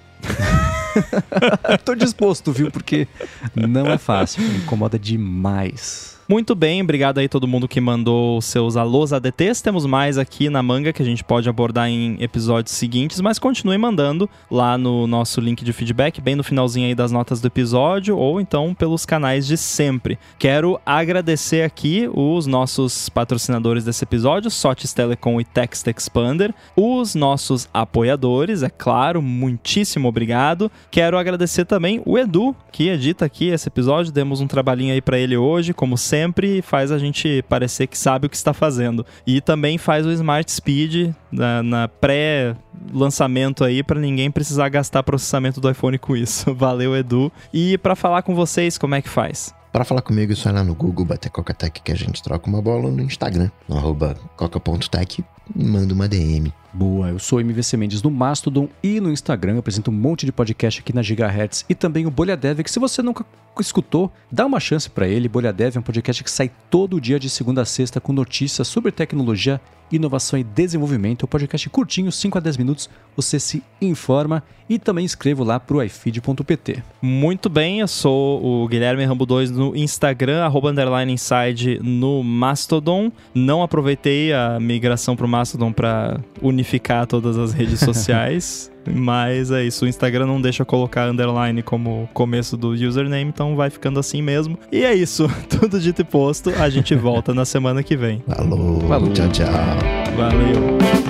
S2: Tô disposto, viu? Porque não é fácil, me incomoda demais.
S1: Muito bem, obrigado aí todo mundo que mandou seus alôs ADTs. Temos mais aqui na manga que a gente pode abordar em episódios seguintes, mas continue mandando lá no nosso link de feedback, bem no finalzinho aí das notas do episódio, ou então pelos canais de sempre. Quero agradecer aqui os nossos patrocinadores desse episódio, Sotis Telecom e Text Expander, os nossos apoiadores, é claro, muitíssimo obrigado. Quero agradecer também o Edu, que edita aqui esse episódio, demos um trabalhinho aí para ele hoje, como sempre sempre faz a gente parecer que sabe o que está fazendo. E também faz o Smart Speed na, na pré-lançamento aí para ninguém precisar gastar processamento do iPhone com isso. Valeu, Edu. E para falar com vocês, como é que faz?
S3: Para falar comigo, é só ir lá no Google, bater Coca-Tech que a gente troca uma bola no Instagram, no arroba coca.tech manda uma DM.
S2: Boa, eu sou MVC Mendes no Mastodon e no Instagram. Eu apresento um monte de podcast aqui na Gigahertz e também o Bolha Dev, que se você nunca escutou, dá uma chance para ele. Bolha Dev é um podcast que sai todo dia de segunda a sexta com notícias sobre tecnologia, inovação e desenvolvimento. É um podcast curtinho, 5 a 10 minutos, você se informa e também escrevo lá pro ifeed.pt.
S1: Muito bem, eu sou o Guilherme Rambo 2 no Instagram, arroba underline inside no Mastodon. Não aproveitei a migração pro Mastodon para unificar todas as redes sociais. Mas é isso, o Instagram não deixa colocar underline como começo do username, então vai ficando assim mesmo. E é isso, tudo dito e posto, a gente volta na semana que vem.
S3: Falou, Falou. tchau, tchau.
S1: Valeu.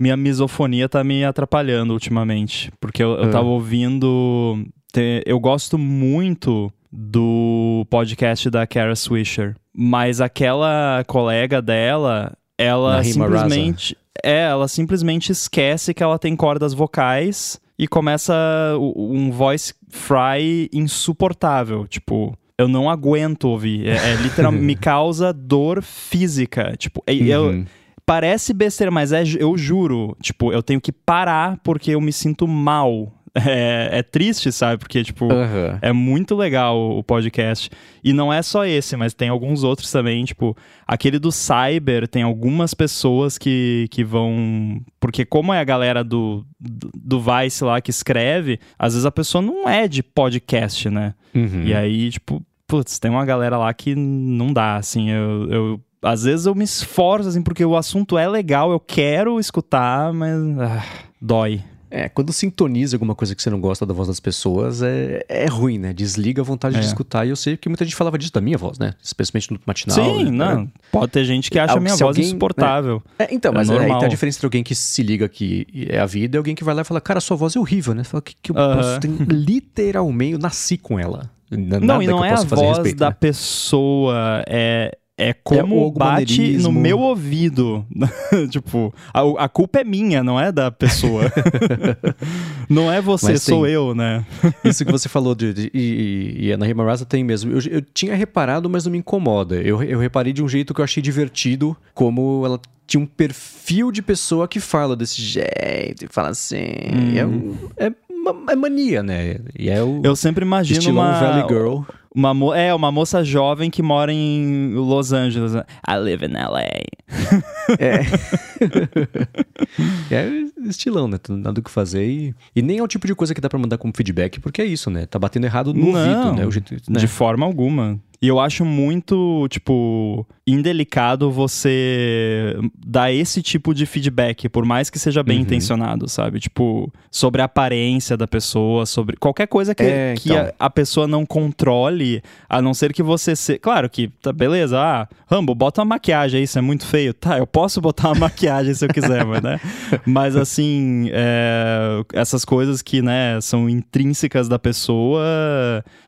S1: Minha misofonia tá me atrapalhando ultimamente. Porque eu, eu é. tava ouvindo. Eu gosto muito do podcast da Kara Swisher. Mas aquela colega dela, ela simplesmente. É, ela simplesmente esquece que ela tem cordas vocais e começa um voice fry insuportável. Tipo, eu não aguento ouvir. É, é literalmente me causa dor física. Tipo, uhum. eu Parece besteira, mas é, eu juro, tipo, eu tenho que parar porque eu me sinto mal. É, é triste, sabe? Porque, tipo, uhum. é muito legal o podcast. E não é só esse, mas tem alguns outros também, tipo, aquele do Cyber, tem algumas pessoas que, que vão. Porque, como é a galera do, do Vice lá que escreve, às vezes a pessoa não é de podcast, né? Uhum. E aí, tipo, putz, tem uma galera lá que não dá, assim, eu, eu às vezes eu me esforço, assim, porque o assunto é legal, eu quero escutar, mas ah, dói.
S2: É, quando sintoniza alguma coisa que você não gosta da voz das pessoas, é, é ruim, né? Desliga a vontade
S1: É.
S2: de escutar. E eu sei que muita gente falava disso da minha voz, né? Especialmente no matinal.
S1: Sim,
S2: né?
S1: não. Pode ter gente que acha a minha voz
S2: alguém,
S1: insuportável.
S2: É, então,
S1: É
S2: mas aí
S1: normal.
S2: tá a diferença entre alguém que se liga que é a vida e alguém que vai lá e fala, cara, sua voz é horrível, né? Fala que, que eu
S1: Aham.
S2: posso. Tem, literalmente, eu nasci com ela. N-
S1: Não,
S2: nada
S1: e não é a voz
S2: respeito,
S1: da
S2: né?
S1: pessoa, é. É como
S2: algum
S1: bate no meu ouvido. tipo, a, a culpa é minha, não é da pessoa. não é você,
S2: Mas
S1: sou
S2: tem-
S1: eu, né?
S2: Isso que você falou de, de- e, e a Ana Raza tem mesmo. Eu, eu tinha reparado, mas não me incomoda. Eu, eu reparei de um jeito que eu achei divertido, como ela tinha um perfil de pessoa que fala desse jeito, e fala assim. E É, é, é mania, né? E é o
S1: Eu sempre imagino uma,
S2: Valley Girl.
S1: Uma mo- é uma moça jovem que mora em Los Angeles. I live in LA.
S2: É. é estilão, né? Nada o que fazer. E, e nem é o tipo de coisa que dá pra mandar como feedback, porque é isso, né? Tá batendo errado no
S1: Não,
S2: ouvido, né? O jeito, né?
S1: De forma alguma. E eu acho muito, tipo, indelicado você dar esse tipo de feedback, por mais que seja bem
S2: Uhum.
S1: intencionado, sabe? Tipo, sobre a aparência da pessoa, sobre qualquer coisa que,
S2: É,
S1: que
S2: então.
S1: a, a pessoa não controle, a não ser que você se... Claro que, tá, beleza, ah, Rambo, bota uma maquiagem aí, isso é muito feio. Tá, eu posso botar uma maquiagem se eu quiser, mas, né? Mas, assim, é, essas coisas que, né, são intrínsecas da pessoa,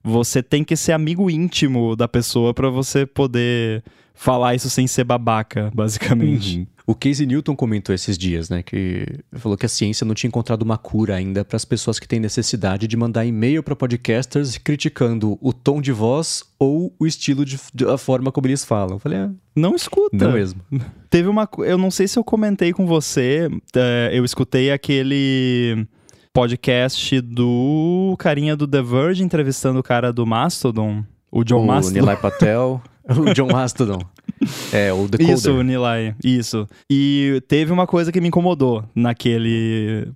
S1: você tem que ser amigo íntimo da pessoa pra você poder falar isso sem ser babaca, basicamente.
S2: Uhum. O Casey Newton comentou esses dias, né, que falou que a ciência não tinha encontrado uma cura ainda para as pessoas que têm necessidade de mandar e-mail para podcasters criticando o tom de voz ou o estilo de, de- a forma como eles falam. Eu falei, ah,
S1: Não escuta.
S2: não mesmo.
S1: Teve uma. Eu não sei se eu comentei com você. é, eu escutei aquele podcast do carinha do The Verge entrevistando o cara do Mastodon. O John
S2: o
S1: Mastodon.
S2: Nilay Patel, o John Mastodon. É, o Decoder.
S1: Isso, o Nilay. Isso. E teve uma coisa que me incomodou naquele.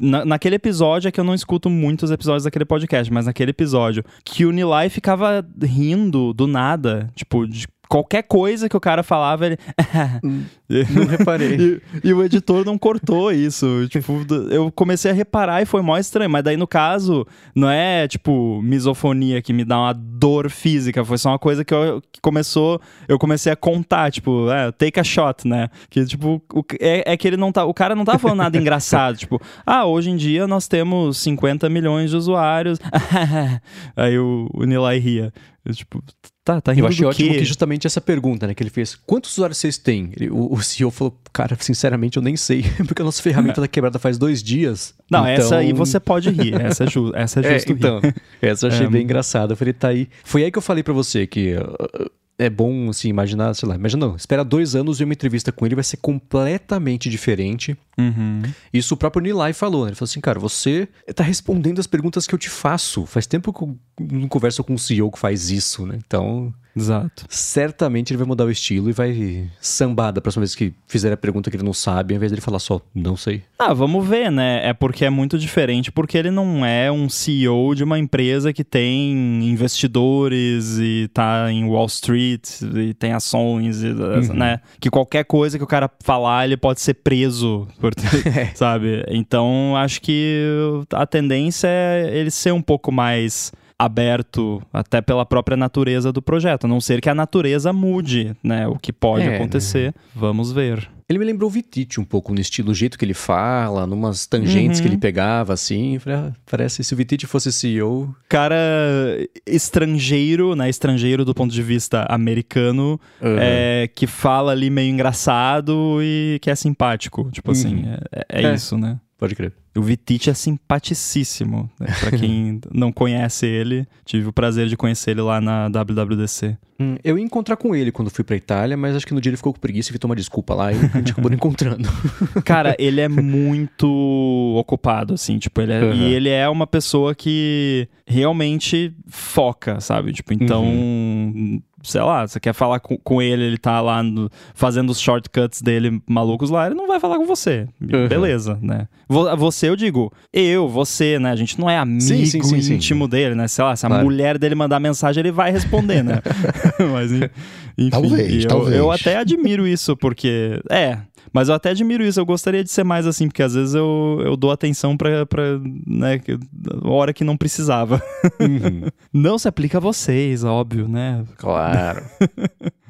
S1: na- naquele episódio é que eu não escuto muitos episódios daquele podcast, mas naquele episódio que o Nilay ficava rindo do nada, tipo, de qualquer coisa que o cara falava, ele.
S2: Não reparei.
S1: E, e o editor não cortou isso. Tipo, eu comecei a reparar e foi mó estranho. Mas daí, no caso, não é, tipo, misofonia que me dá uma dor física. Foi só uma coisa que, eu, que começou. Eu comecei a contar, tipo, é, take a shot, né? Que, tipo, o, é, é que ele não tá. O cara não tá falando nada engraçado. Tipo, ah, hoje em dia nós temos 50 milhões de usuários. Aí o, o Nilay ria. Eu, tipo, tá, tá rindo
S2: Eu achei ótimo
S1: quê?
S2: que justamente essa pergunta, né, que ele fez, quantos usuários vocês têm? Ele- o, o CEO falou, cara, sinceramente eu nem sei, porque a nossa ferramenta tá quebrada faz dois dias.
S1: Não,
S2: Então-
S1: essa aí você pode rir. Essa é, ju essa é
S2: É,
S1: justo rir.
S2: então, essa eu achei
S1: É.
S2: bem engraçada. Eu falei, tá aí. Foi aí que eu falei pra você que uh, é bom, assim, imaginar, sei lá, imagina não, espera dois anos e uma entrevista com ele vai ser completamente diferente.
S1: Uhum.
S2: Isso o próprio Nilay falou, né? Ele falou assim, cara, você tá respondendo as perguntas que eu te faço. Faz tempo que eu não converso com um CEO que faz isso, né? Então,
S1: Exato.
S2: certamente ele vai mudar o estilo e vai sambar da próxima vez que fizer a pergunta que ele não sabe, ao invés dele falar só, não sei.
S1: Ah, vamos ver, né? É porque é muito diferente, porque ele não é um CEO de uma empresa que tem investidores e tá em Wall Street e tem ações, e, né? Que qualquer coisa que o cara falar, ele pode ser preso, por- sabe? Então, acho que a tendência é ele ser um pouco mais aberto até pela própria natureza do projeto, a não ser que a natureza mude, né? O que pode
S2: É,
S1: acontecer, vamos ver.
S2: Ele me lembrou o Vitite um pouco no estilo, o jeito que ele fala, numas tangentes
S1: Uhum.
S2: que ele pegava, assim. Ah, parece se o Vitite fosse CEO.
S1: cara estrangeiro, né? Estrangeiro do ponto de vista americano,
S2: Uhum.
S1: é, que fala ali meio engraçado e que é simpático. Tipo assim, é, é
S2: É.
S1: isso, né?
S2: Pode crer.
S1: O Vitite é simpaticíssimo. Né? Pra quem não conhece ele, tive o prazer de conhecer ele lá na WWDC.
S2: Hum, eu ia encontrar com ele quando fui pra Itália, mas acho que no dia ele ficou com preguiça e veio tomar desculpa lá e a gente acabou não encontrando.
S1: Cara, ele é muito ocupado, assim, tipo, ele é,
S2: Uhum.
S1: e ele é uma pessoa que realmente foca, sabe? Tipo, então, sei lá, você quer falar com, com ele, ele tá lá no- fazendo os shortcuts dele malucos lá, ele não vai falar com você.
S2: Uhum.
S1: Beleza, né? Vo- Você você, eu digo, eu, você, né? A gente não é amigo
S2: Sim, sim, sim,
S1: íntimo dele, né? Sei lá, se a
S2: Claro.
S1: mulher dele mandar mensagem, ele vai responder, né? Mas, enfim,
S3: Talvez,
S1: eu,
S3: talvez.
S1: eu até admiro isso, porque. É. Mas eu até admiro isso, eu gostaria de ser mais assim, porque às vezes eu, eu dou atenção pra, pra né, hora que não precisava.
S2: Uhum.
S1: Não se aplica a vocês, óbvio, né?
S2: Claro.